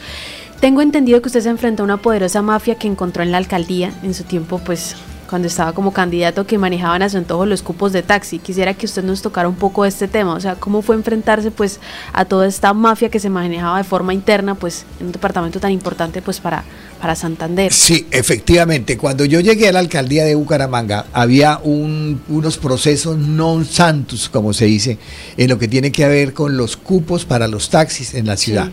Tengo entendido que usted se enfrentó a una poderosa mafia que encontró en la alcaldía en su tiempo, pues cuando estaba como candidato que manejaban a su antojo los cupos de taxi. Quisiera que usted nos tocara un poco de este tema, o sea, cómo fue enfrentarse pues a toda esta mafia que se manejaba de forma interna pues en un departamento tan importante pues para, para Santander. Sí, efectivamente. Cuando yo llegué a la alcaldía de Bucaramanga, había un- unos procesos non santos, como se dice, en lo que tiene que ver con los cupos para los taxis en la ciudad.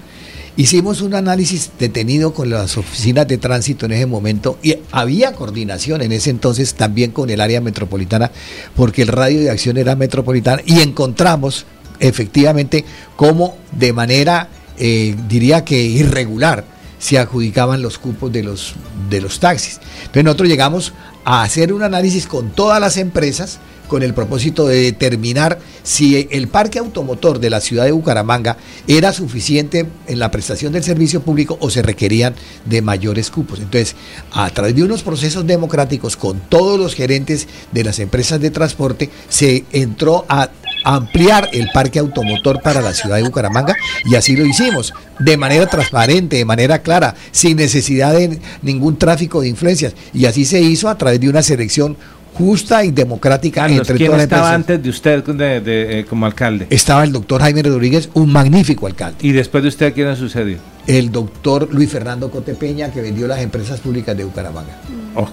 Hicimos un análisis detenido con las oficinas de tránsito en ese momento y había coordinación en ese entonces también con el área metropolitana porque el radio de acción era metropolitana y encontramos efectivamente cómo de manera, eh, diría que irregular, se adjudicaban los cupos de los, de los taxis. Entonces nosotros llegamos a hacer un análisis con todas las empresas con el propósito de determinar si el parque automotor de la ciudad de Bucaramanga era suficiente en la prestación del servicio público o se requerían de mayores cupos. Entonces, a través de unos procesos democráticos con todos los gerentes de las empresas de transporte, se entró a ampliar el parque automotor para la ciudad de Bucaramanga y así lo hicimos, de manera transparente, de manera clara, sin necesidad de ningún tráfico de influencias. Y así se hizo a través de una selección justa y democrática Carlos, entre ¿quién todas las estaba antes de usted de- de, eh, como alcalde? Estaba el doctor Jaime Rodríguez, un magnífico alcalde. ¿Y después de usted quién sucedió? El doctor Luis Fernando Cotepeña, que vendió las empresas públicas de Bucaramanga. Ok,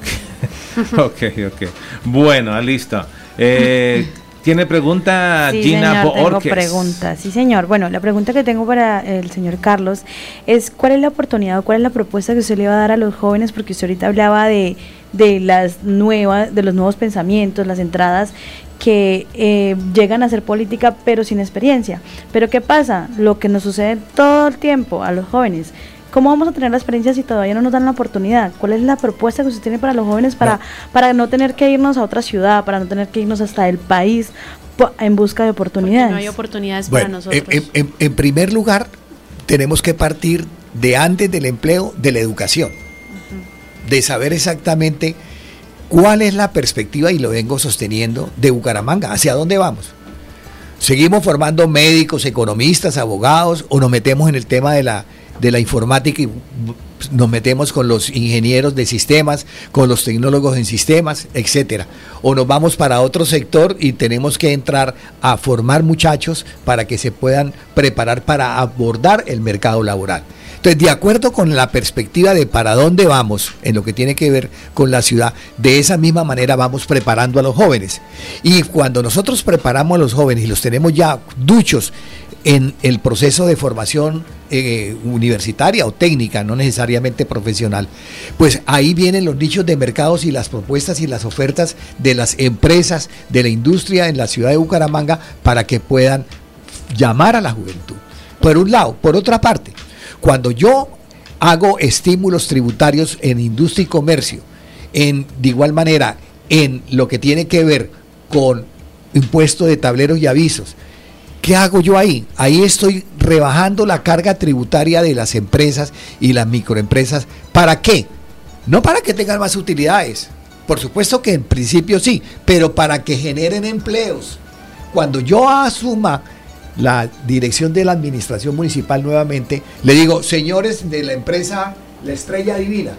ok, ok. Bueno, listo. Eh, ¿Tiene pregunta Sí, Gina señor, tengo pregunta. Sí, señor. Bueno, la pregunta que tengo para el señor Carlos es cuál es la oportunidad o cuál es la propuesta que usted le va a dar a los jóvenes, porque usted ahorita hablaba de, de las nuevas, de los nuevos pensamientos, las entradas. que eh, llegan a hacer política pero sin experiencia. Pero ¿qué pasa? Lo que nos sucede todo el tiempo a los jóvenes. ¿Cómo vamos a tener la experiencia si todavía no nos dan la oportunidad? ¿Cuál es la propuesta que usted tiene para los jóvenes para no, para no tener que irnos a otra ciudad, para no tener que irnos hasta el país en busca de oportunidades? Porque no hay oportunidades para nosotros. En, en, en, primer lugar, tenemos que partir de antes del empleo, de la educación, uh. De saber exactamente ¿Cuál es la perspectiva, y lo vengo sosteniendo, de Bucaramanga? ¿Hacia dónde vamos? ¿Seguimos formando médicos, economistas, abogados o nos metemos en el tema de la, de la informática y nos metemos con los ingenieros de sistemas, con los tecnólogos en sistemas, etcétera? O nos vamos para otro sector y tenemos que entrar a formar muchachos para que se puedan preparar para abordar el mercado laboral. Entonces, de acuerdo con la perspectiva de para dónde vamos en lo que tiene que ver con la ciudad, de esa misma manera vamos preparando a los jóvenes. Y cuando nosotros preparamos a los jóvenes y los tenemos ya duchos en el proceso de formación eh, universitaria o técnica, no necesariamente profesional, pues ahí vienen los nichos de mercados y las propuestas y las ofertas de las empresas, de la industria en la ciudad de Bucaramanga para que puedan llamar a la juventud. Por un lado, por otra parte, cuando yo hago estímulos tributarios en industria y comercio, en de igual manera en lo que tiene que ver con impuesto de tableros y avisos, ¿qué hago yo ahí? Ahí estoy rebajando la carga tributaria de las empresas y las microempresas. ¿Para qué? No para que tengan más utilidades. Por supuesto que en principio sí, pero para que generen empleos. Cuando yo asuma la dirección de la administración municipal nuevamente, le digo, señores de la empresa La Estrella Divina,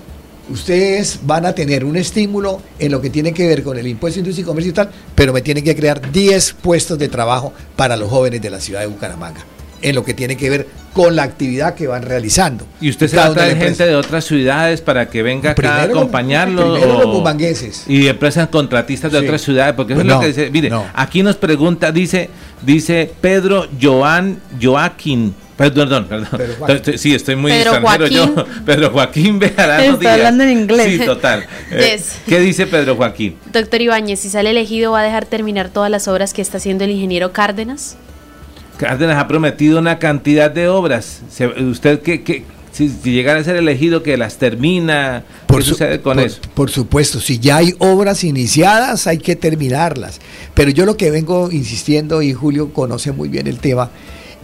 ustedes van a tener un estímulo en lo que tiene que ver con el impuesto de industria y comercio y tal, pero me tienen que crear 10 puestos de trabajo para los jóvenes de la ciudad de Bucaramanga, en lo que tiene que ver con la actividad que van realizando. ¿Y usted se va a traer gente de otras ciudades para que venga acá a acompañarlo? Primero o, los bumangueses. Y empresas contratistas de sí. otras ciudades, porque eso pues es no, lo que dice. Mire, no. aquí nos pregunta, dice, dice Pedro Joan Joaquín. Perdón, perdón, perdón. Sí, estoy muy Pedro extranjero Joaquín. yo. Pedro Joaquín Bejarano Está hablando en inglés. Sí, total. Eh, Yes. ¿Qué dice Pedro Joaquín? Doctor Ibáñez, si sale elegido, ¿va a dejar terminar todas las obras que está haciendo el ingeniero Cárdenas? Cárdenas ha prometido una cantidad de obras. ¿Usted qué, qué- si, si llegara a ser elegido, que las termina? ¿Qué Por, su- sucede con por- eso? por supuesto, si ya hay obras iniciadas, hay que terminarlas. Pero yo lo que vengo insistiendo, y Julio conoce muy bien el tema,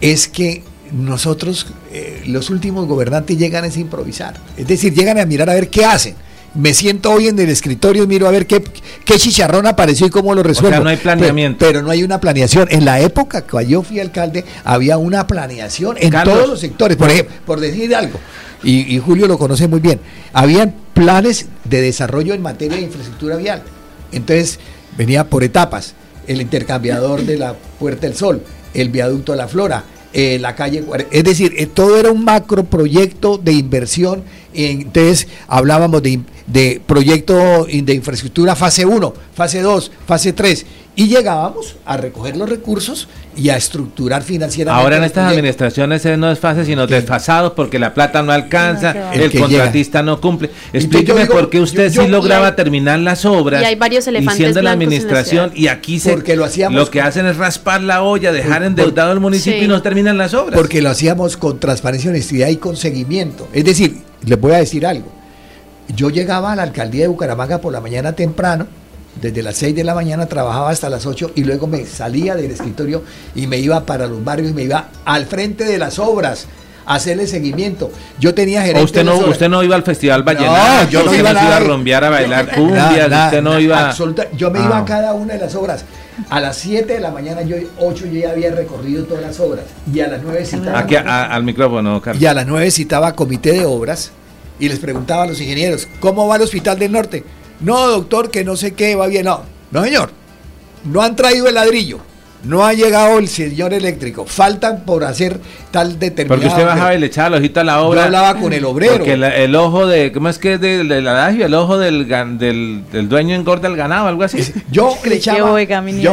es que nosotros, eh, los últimos gobernantes, llegan a improvisar. Es decir, llegan a mirar a ver qué hacen. Me siento hoy en el escritorio y miro a ver qué, qué chicharrón apareció y cómo lo resuelvo. no hay planeamiento. Pero, pero no hay una planeación. En la época que yo fui alcalde, había una planeación en Carlos. todos los sectores. Por ejemplo, por decir algo, y, y Julio lo conoce muy bien, habían planes de desarrollo en materia de infraestructura vial. Entonces, venía por etapas, el intercambiador de la Puerta del Sol, el viaducto de la Flora, eh, la calle, es decir, eh, todo era un macro proyecto de inversión. Entonces, hablábamos de, de proyecto de infraestructura fase 1, fase 2, fase 3, y llegábamos a recoger los recursos y a estructurar financieramente. Ahora en estas administraciones eh, no es fácil, sino desfasados porque la plata no alcanza, el, contratista no cumple. Explíqueme digo, por qué usted yo- yo- sí lograba hay- terminar las obras y hay varios elefantes y siendo la administración y aquí se Porque lo hacíamos lo que con- hacen es raspar la olla, dejar Por- endeudado el municipio Sí. y no terminan las obras. Porque lo hacíamos con transparencia, honestidad y con seguimiento. Es decir, les voy a decir algo. Yo llegaba a la alcaldía de Bucaramanga por la mañana temprano, desde las 6 de la mañana trabajaba hasta las 8 y luego me salía del escritorio y me iba para los barrios y me iba al frente de las obras a hacerle seguimiento. Yo tenía gerente usted no, usted no iba al festival vallenato, yo no usted iba no se iba a rumbear a bailar cumbias, nada, usted no nada, iba absoluta- yo me Ah. iba a cada una de las obras. A las 7 de la mañana, yo 8 yo ya había recorrido todas las obras. Y a las 9 citaba. aquí a- al micrófono, Carlos. Y a las 9 citaba comité de obras y les preguntaba a los ingenieros, ¿cómo va el Hospital del Norte? No, doctor, que no sé qué, va bien. No, no, señor. No han traído el ladrillo. No ha llegado el señor eléctrico. Faltan por hacer tal determinado. Porque usted bajaba y le echaba el ojito a la obra. Yo hablaba con el obrero. Porque la- el ojo de, ¿cómo es que es del, del adagio? El ojo del, gan- del, del dueño engorda el ganado, algo así. Yo le echaba. yo,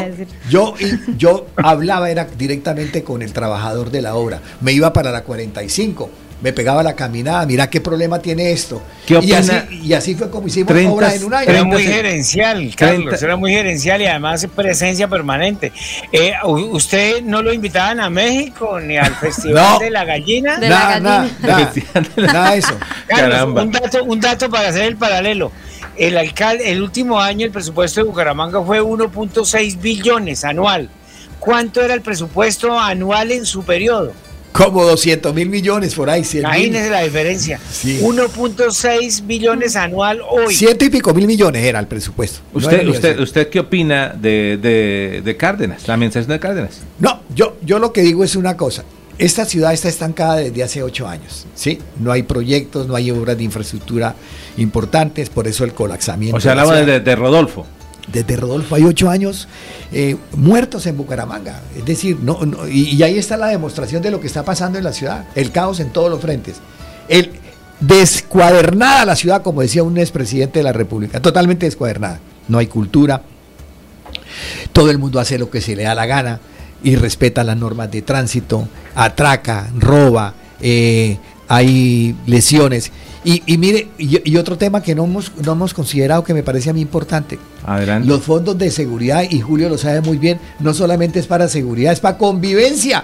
yo, yo hablaba era directamente con el trabajador de la obra. Me iba para la 45, me pegaba la caminada, mira qué problema tiene esto. ¿Qué y, así, y así fue como hicimos 30, obras en un año. Era muy 30, gerencial, Carlos, era muy gerencial y además presencia permanente. Eh, ¿Usted no lo invitaban a México ni al Festival No. de la Gallina? De la Nada, nada, gallina. nada, nada de eso. Carlos, Caramba. un dato, un dato para hacer el paralelo. El alcalde, el último año el presupuesto de Bucaramanga fue 1.6 billones anual. ¿Cuánto era el presupuesto anual en su periodo? Como 200 mil millones por ahí, 100 mil. Imagínese la diferencia. Sí. 1.6 billones anual hoy. Ciento y pico mil millones era el presupuesto. ¿Usted, usted. ¿Usted qué opina de, de, de Cárdenas, la administración de Cárdenas? No, yo, yo lo que digo es una cosa. Esta ciudad está estancada desde hace ocho años, ¿sí? No hay proyectos, no hay obras de infraestructura importantes, por eso el colapsamiento. O sea, hablaba de, de Rodolfo. Desde Rodolfo hay ocho años eh, muertos en Bucaramanga. Es decir, y ahí está la demostración de lo que está pasando en la ciudad. El caos en todos los frentes. El, descuadernada la ciudad, como decía un expresidente de la República. Totalmente descuadernada. No hay cultura. Todo el mundo hace lo que se le da la gana y respeta las normas de tránsito. Atraca, roba, eh, hay lesiones. Y, y mire, y, y otro tema que no hemos, no hemos considerado que me parece a mí importante. Adelante. Los fondos de seguridad, y Julio lo sabe muy bien, no solamente es para seguridad, es para convivencia.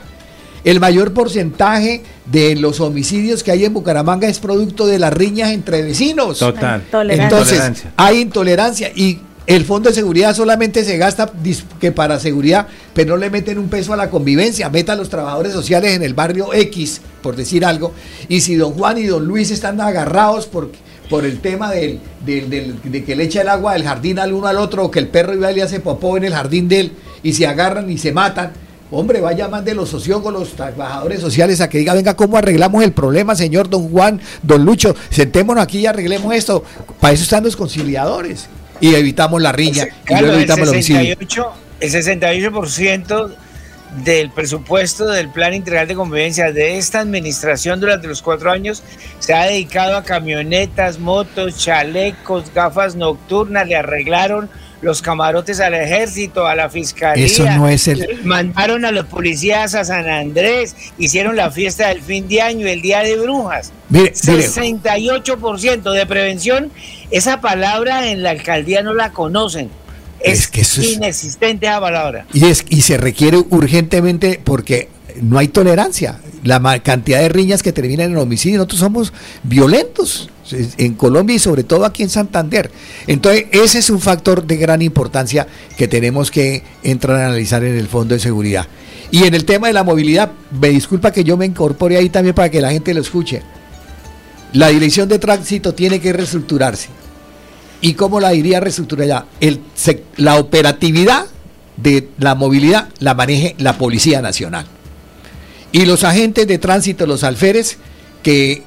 El mayor porcentaje de los homicidios que hay en Bucaramanga es producto de las riñas entre vecinos. Total. Entonces, Intolerancia. hay intolerancia y el fondo de seguridad solamente se gasta que para seguridad, pero no le meten un peso a la convivencia, meta a los trabajadores sociales en el barrio X, por decir algo, y si don Juan y don Luis están agarrados por, por el tema de que le echa el agua del jardín al uno al otro, o que el perro iba y le hace popó en el jardín de él, y se agarran y se matan, Hombre, vaya más de los sociólogos, los trabajadores sociales a que diga, venga, ¿cómo arreglamos el problema, señor don Juan, don Lucho? Sentémonos aquí y arreglemos esto. Para eso están los conciliadores. Y evitamos la riña y luego evitamos el el homicidio. 68%, el 68% del presupuesto del Plan Integral de Convivencia de esta administración durante los cuatro años se ha dedicado a camionetas, motos, chalecos, gafas nocturnas, le arreglaron los camarotes al ejército, a la fiscalía. Eso no es el- Mandaron a los policías a San Andrés, hicieron la fiesta del fin de año, el Día de Brujas. Mire, mire. 68% de prevención, esa palabra en la alcaldía no la conocen. Es, Es que eso es- inexistente esa palabra. Y, es, y se requiere urgentemente porque no hay tolerancia. La cantidad de riñas que terminan en homicidio, nosotros somos violentos en Colombia y sobre todo aquí en Santander. Entonces, ese es un factor de gran importancia que tenemos que entrar a analizar en el Fondo de Seguridad. Y en el tema de la movilidad, me disculpa que yo me incorpore ahí también para que la gente lo escuche. La dirección de tránsito tiene que reestructurarse. ¿Y cómo la iría a reestructurar? El, se- la operatividad de la movilidad la maneje la Policía Nacional. Y los agentes de tránsito, los alferes, que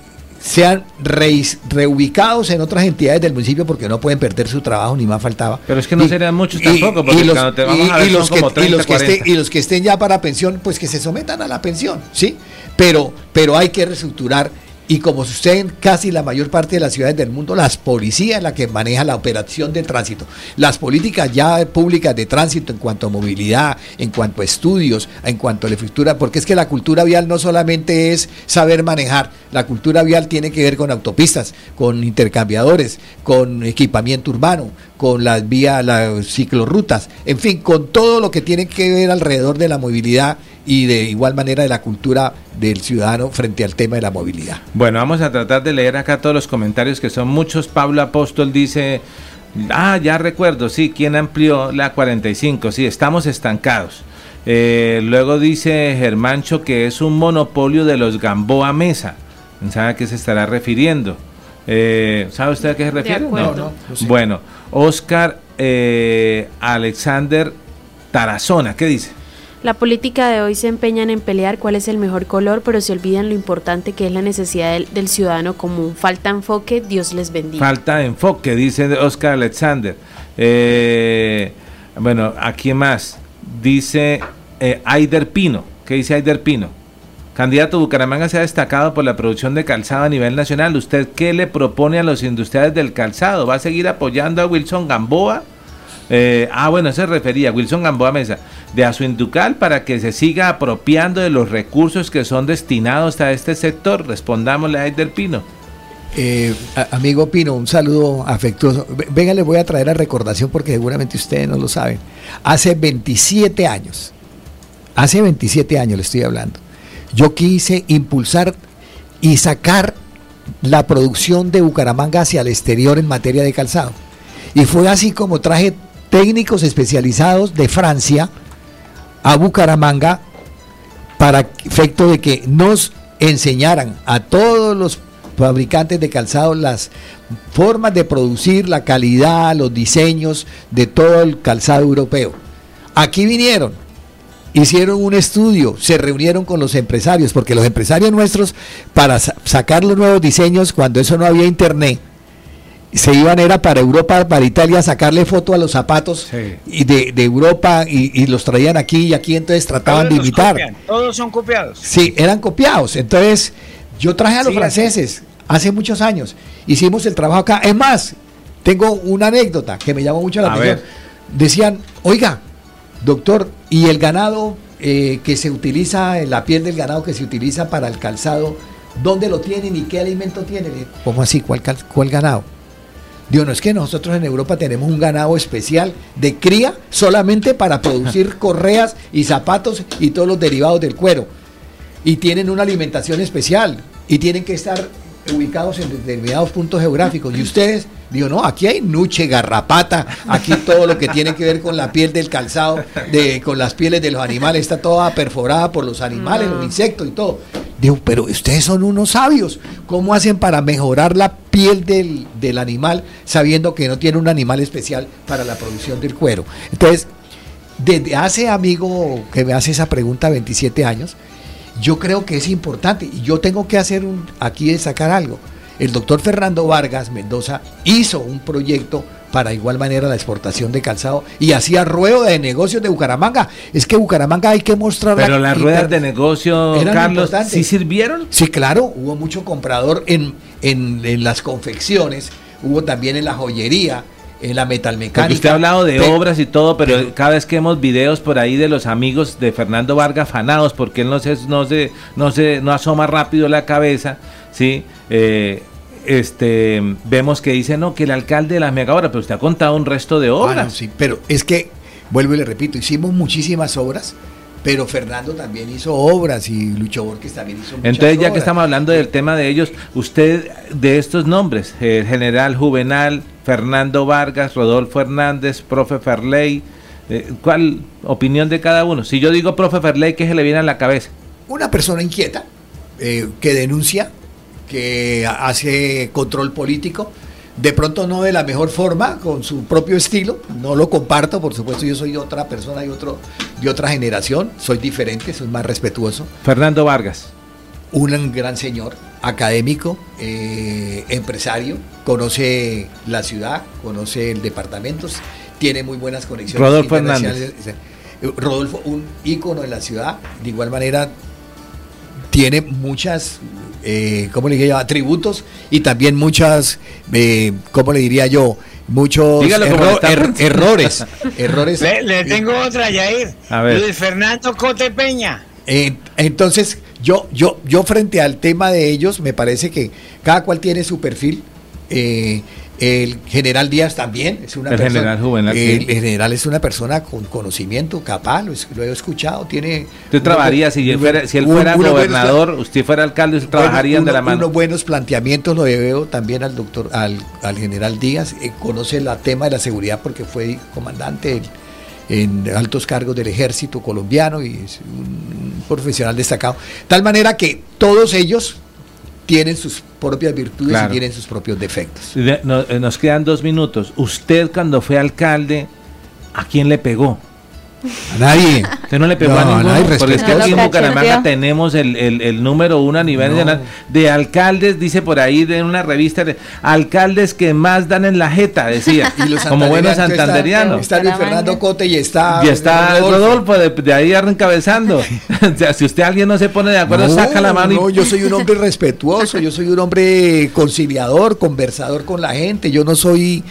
sean reis- reubicados en otras entidades del municipio porque no pueden perder su trabajo, ni más faltaba. Pero es que no Y- serían muchos tampoco, porque y los, cuando te vamos y- a ver y son los que, como y 30, los que estén, 40. y los que estén ya para pensión, pues que se sometan a la pensión, ¿sí? Pero, pero hay que reestructurar y como sucede en casi la mayor parte de las ciudades del mundo, las policías es la que maneja la operación de tránsito. Las políticas ya públicas de tránsito en cuanto a movilidad, en cuanto a estudios, en cuanto a la infraestructura, porque es que la cultura vial no solamente es saber manejar, la cultura vial tiene que ver con autopistas, con intercambiadores, con equipamiento urbano, con las vías, las ciclorrutas, en fin, con todo lo que tiene que ver alrededor de la movilidad y de igual manera de la cultura del ciudadano frente al tema de la movilidad. Bueno, vamos a tratar de leer acá todos los comentarios que son muchos. Pablo Apóstol dice, ah, ya recuerdo, sí, ¿quién amplió la 45? Sí, estamos estancados. Eh, luego dice Germancho que es un monopolio de los Gamboa Mesa. ¿Sabe a qué se estará refiriendo? Eh, ¿Sabe usted a qué se refiere? No, no. Bueno, Oscar eh, Alexander Tarazona, ¿qué dice? La política de hoy se empeñan en pelear cuál es el mejor color, pero se olvidan lo importante que es la necesidad del, ciudadano común. Falta enfoque, Dios les bendiga. Falta enfoque, dice Oscar Alexander. Eh, bueno, aquí más. Dice eh, Aider Pino. ¿Qué dice Aider Pino? Candidato Bucaramanga se ha destacado por la producción de calzado a nivel nacional. ¿Usted qué le propone a los industriales del calzado? ¿Va a seguir apoyando a Wilson Gamboa? Eh, ah, bueno, se refería Wilson Gamboa Mesa, de Azuinducal para que se siga apropiando de los recursos que son destinados a este sector. Respondámosle a del Pino. Eh, amigo Pino, un saludo afectuoso. Venga, le voy a traer a recordación porque seguramente ustedes no lo saben. Hace 27 años, hace 27 años le estoy hablando, yo quise impulsar y sacar la producción de Bucaramanga hacia el exterior en materia de calzado. Y fue así como traje técnicos especializados de Francia a Bucaramanga para efecto de que nos enseñaran a todos los fabricantes de calzado las formas de producir, la calidad, los diseños de todo el calzado europeo. Aquí vinieron, hicieron un estudio, se reunieron con los empresarios, porque los empresarios nuestros, para sacar los nuevos diseños, cuando eso no había internet, se iban era para Europa, para Italia, a sacarle foto a los zapatos y de, Europa y, los traían aquí y aquí entonces trataban de imitar. todos son copiados. Sí, eran copiados. Entonces yo traje a los franceses hace muchos años, hicimos el trabajo acá. Es más, tengo una anécdota que me llamó mucho la atención. Decían, oiga, doctor, ¿y el ganado eh, que se utiliza, la piel del ganado que se utiliza para el calzado, dónde lo tienen y qué alimento tienen? ¿Cómo así? ¿Cuál, cuál ganado? Digo, no es que nosotros en Europa tenemos un ganado especial de cría solamente para producir correas y zapatos y todos los derivados del cuero. Y tienen una alimentación especial y tienen que estar ubicados en determinados puntos geográficos. Y ustedes, digo, no, aquí hay nuche, garrapata, aquí todo lo que tiene que ver con la piel del calzado, de, con las pieles de los animales, está toda perforada por los animales, los insectos y todo. Digo, pero ustedes son unos sabios. ¿Cómo hacen para mejorar la piel del, del animal sabiendo que no tiene un animal especial para la producción del cuero? Entonces, desde hace, amigo, que me hace esa pregunta, 27 años, yo creo que es importante y yo tengo que hacer un, aquí de sacar algo. El doctor Fernando Vargas Mendoza hizo un proyecto para igual manera la exportación de calzado y hacía ruedas de negocios de Bucaramanga. Es que Bucaramanga hay que mostrar... Pero las ruedas de negocio, Carlos, ¿sí sirvieron? Sí, claro, hubo mucho comprador en, en, en las confecciones, hubo también en la joyería, en la metalmecánica. usted ha hablado de obras y todo, pero, cada vez que vemos videos por ahí de los amigos de Fernando Vargas fanados, porque él no se, no se, no se, no asoma rápido la cabeza, ¿sí? Eh, este, vemos que dice, no, que el alcalde de las mega obras, pero usted ha contado un resto de obras. sí, pero es que, vuelvo y le repito, hicimos muchísimas obras, pero Fernando también hizo obras y Lucho Borges también hizo muchas Entonces, ya que estamos hablando del tema de ellos, usted, de estos nombres, el general Juvenal, Fernando Vargas, Rodolfo Hernández, profe Ferley, eh, ¿cuál opinión de cada uno? Si yo digo profe Ferley, ¿qué se le viene a la cabeza? Una persona inquieta, eh, que denuncia, que hace control político, de pronto no de la mejor forma, con su propio estilo, no lo comparto, por supuesto yo soy otra persona y otro, de otra generación, soy diferente, soy más respetuoso. Fernando Vargas. Un gran señor, académico, eh, empresario, conoce la ciudad, conoce el departamento, tiene muy buenas conexiones. Rodolfo Hernández. Rodolfo, un ícono en la ciudad, de igual manera tiene muchas eh, ¿cómo le diría Atributos y también muchas, eh, ¿cómo le diría yo? Muchos errores. errores. Le, tengo otra, Yair. A ver. Luis Fernando Cote Peña. entonces, yo, yo, yo frente al tema de ellos, me parece que cada cual tiene su perfil. Eh, el general Díaz también es una el persona. General el, general es una persona con conocimiento, capaz, lo, he escuchado, tiene. Usted trabajaría, si él fuera, si él fuera gobernador, usted fuera alcalde, usted trabajarían de la mano. Unos buenos planteamientos lo veo también al doctor, al, al general Díaz, eh, conoce el tema de la seguridad porque fue comandante en altos cargos del ejército colombiano y es un profesional destacado. Tal manera que todos ellos tienen sus propias virtudes y tienen sus propios defectos. Eh, nos quedan dos minutos. Usted cuando fue alcalde, ¿a quién le pegó? A nadie. Usted no le pegó a ninguno. porque es que aquí en Bucaramanga tenemos el, el, número uno a nivel nacional de alcaldes, dice por ahí de una revista, de alcaldes que más dan en la jeta, decía. como buenos santanderianos. Está, Luis Fernando Cote y está. Y está Rodolfo, de, ahí encabezando. o sea, si usted alguien no se pone de acuerdo, saca la mano. No, yo soy un hombre respetuoso, yo soy un hombre conciliador, conversador con la gente. Yo no soy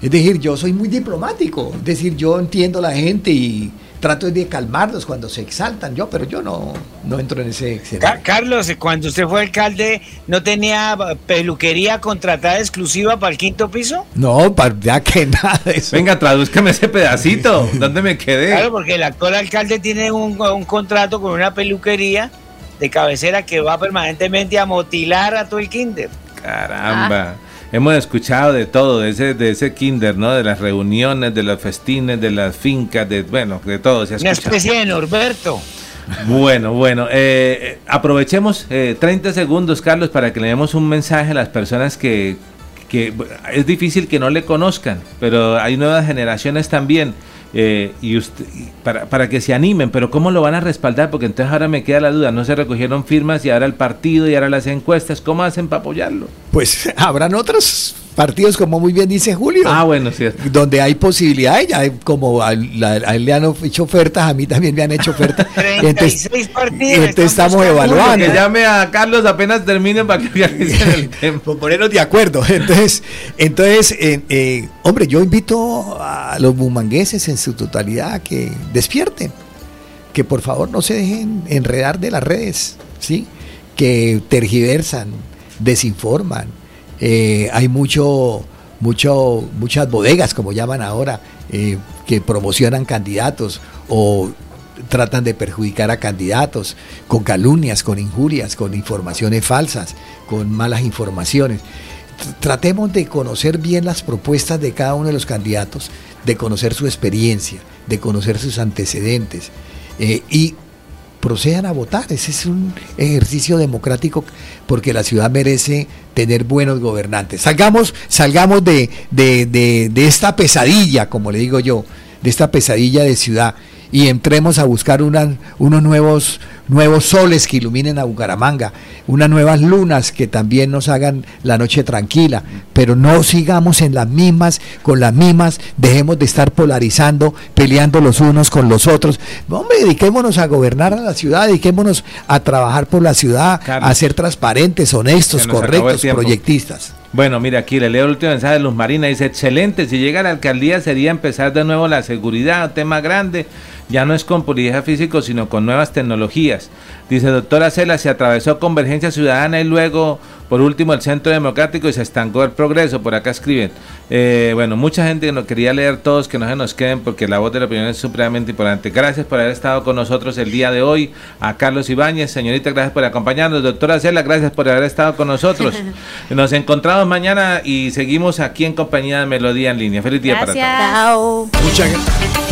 Es decir, yo soy muy diplomático, es decir, yo entiendo a la gente y trato de calmarlos cuando se exaltan yo, pero yo no, no entro en ese Carlos, cuando usted fue alcalde, ¿no tenía peluquería contratada exclusiva para el quinto piso? No, para ya que nada de eso. Venga, tradúzcame ese pedacito. ¿Dónde me quedé? Claro, porque el actual alcalde tiene un, un contrato con una peluquería de cabecera que va permanentemente a motilar a todo el kinder. Caramba. Hemos escuchado de todo, de ese, de ese kinder, ¿no? De las reuniones, de los festines, de las fincas, de, bueno, de todo. Se Una especie de Norberto. Bueno, bueno, eh aprovechemos eh, 30 segundos, Carlos, para que le demos un mensaje a las personas que, que es difícil que no le conozcan, pero hay nuevas generaciones también. Eh, y usted, para, para, que se animen, pero ¿cómo lo van a respaldar? Porque entonces ahora me queda la duda, no se recogieron firmas y ahora el partido y ahora las encuestas, ¿cómo hacen para apoyarlo? Pues habrán otros partidos, como muy bien dice Julio. Ah, bueno, cierto. Donde hay posibilidades, ya como a, él le han hecho ofertas, a mí también me han hecho ofertas. 36 entonces, partidos. Entonces estamos evaluando. Que llame a Carlos apenas termine para que el tiempo. ponernos de acuerdo. Entonces, entonces eh, eh, hombre, yo invito a los bumangueses en su totalidad a que despierten, que por favor no se dejen enredar de las redes, ¿sí? que tergiversan, desinforman, eh, hay mucho, mucho, muchas bodegas, como llaman ahora, eh, que promocionan candidatos o tratan de perjudicar a candidatos con calumnias, con injurias, con informaciones falsas, con malas informaciones. Tratemos de conocer bien las propuestas de cada uno de los candidatos, de conocer su experiencia, de conocer sus antecedentes eh, y procedan a votar. Ese es un ejercicio democrático porque la ciudad merece tener buenos gobernantes. Salgamos, salgamos de, de, de, de esta pesadilla, como le digo yo, de esta pesadilla de ciudad y entremos a buscar unos nuevos, nuevos soles que iluminen a Bucaramanga, unas nuevas lunas que también nos hagan la noche tranquila, pero no sigamos en las mismas, con las mismas, dejemos de estar polarizando, peleando los unos con los otros. Hombre, dediquémonos a gobernar a la ciudad, dediquémonos a trabajar por la ciudad, a ser transparentes, honestos, correctos, proyectistas. Bueno, mira, aquí le leo el último mensaje de Luz Marina. Dice, excelente, si llega a la alcaldía sería empezar de nuevo la seguridad, tema grande. Ya no es con polideja físico, sino con nuevas tecnologías. Dice, doctora Cela, se atravesó Convergencia Ciudadana y luego, por último, el Centro Democrático y se estancó el progreso. Por acá escriben. Eh, bueno, mucha gente que no quería leer todos, que no se nos queden, porque la voz de la opinión es supremamente importante. Gracias por haber estado con nosotros el día de hoy. A Carlos Ibáñez, señorita, gracias por acompañarnos. Doctora Cela, gracias por haber estado con nosotros. Nos encontramos mañana y seguimos aquí en compañía de Melodía en línea. Feliz día Gracias. para todos. Chao. Muchas gracias.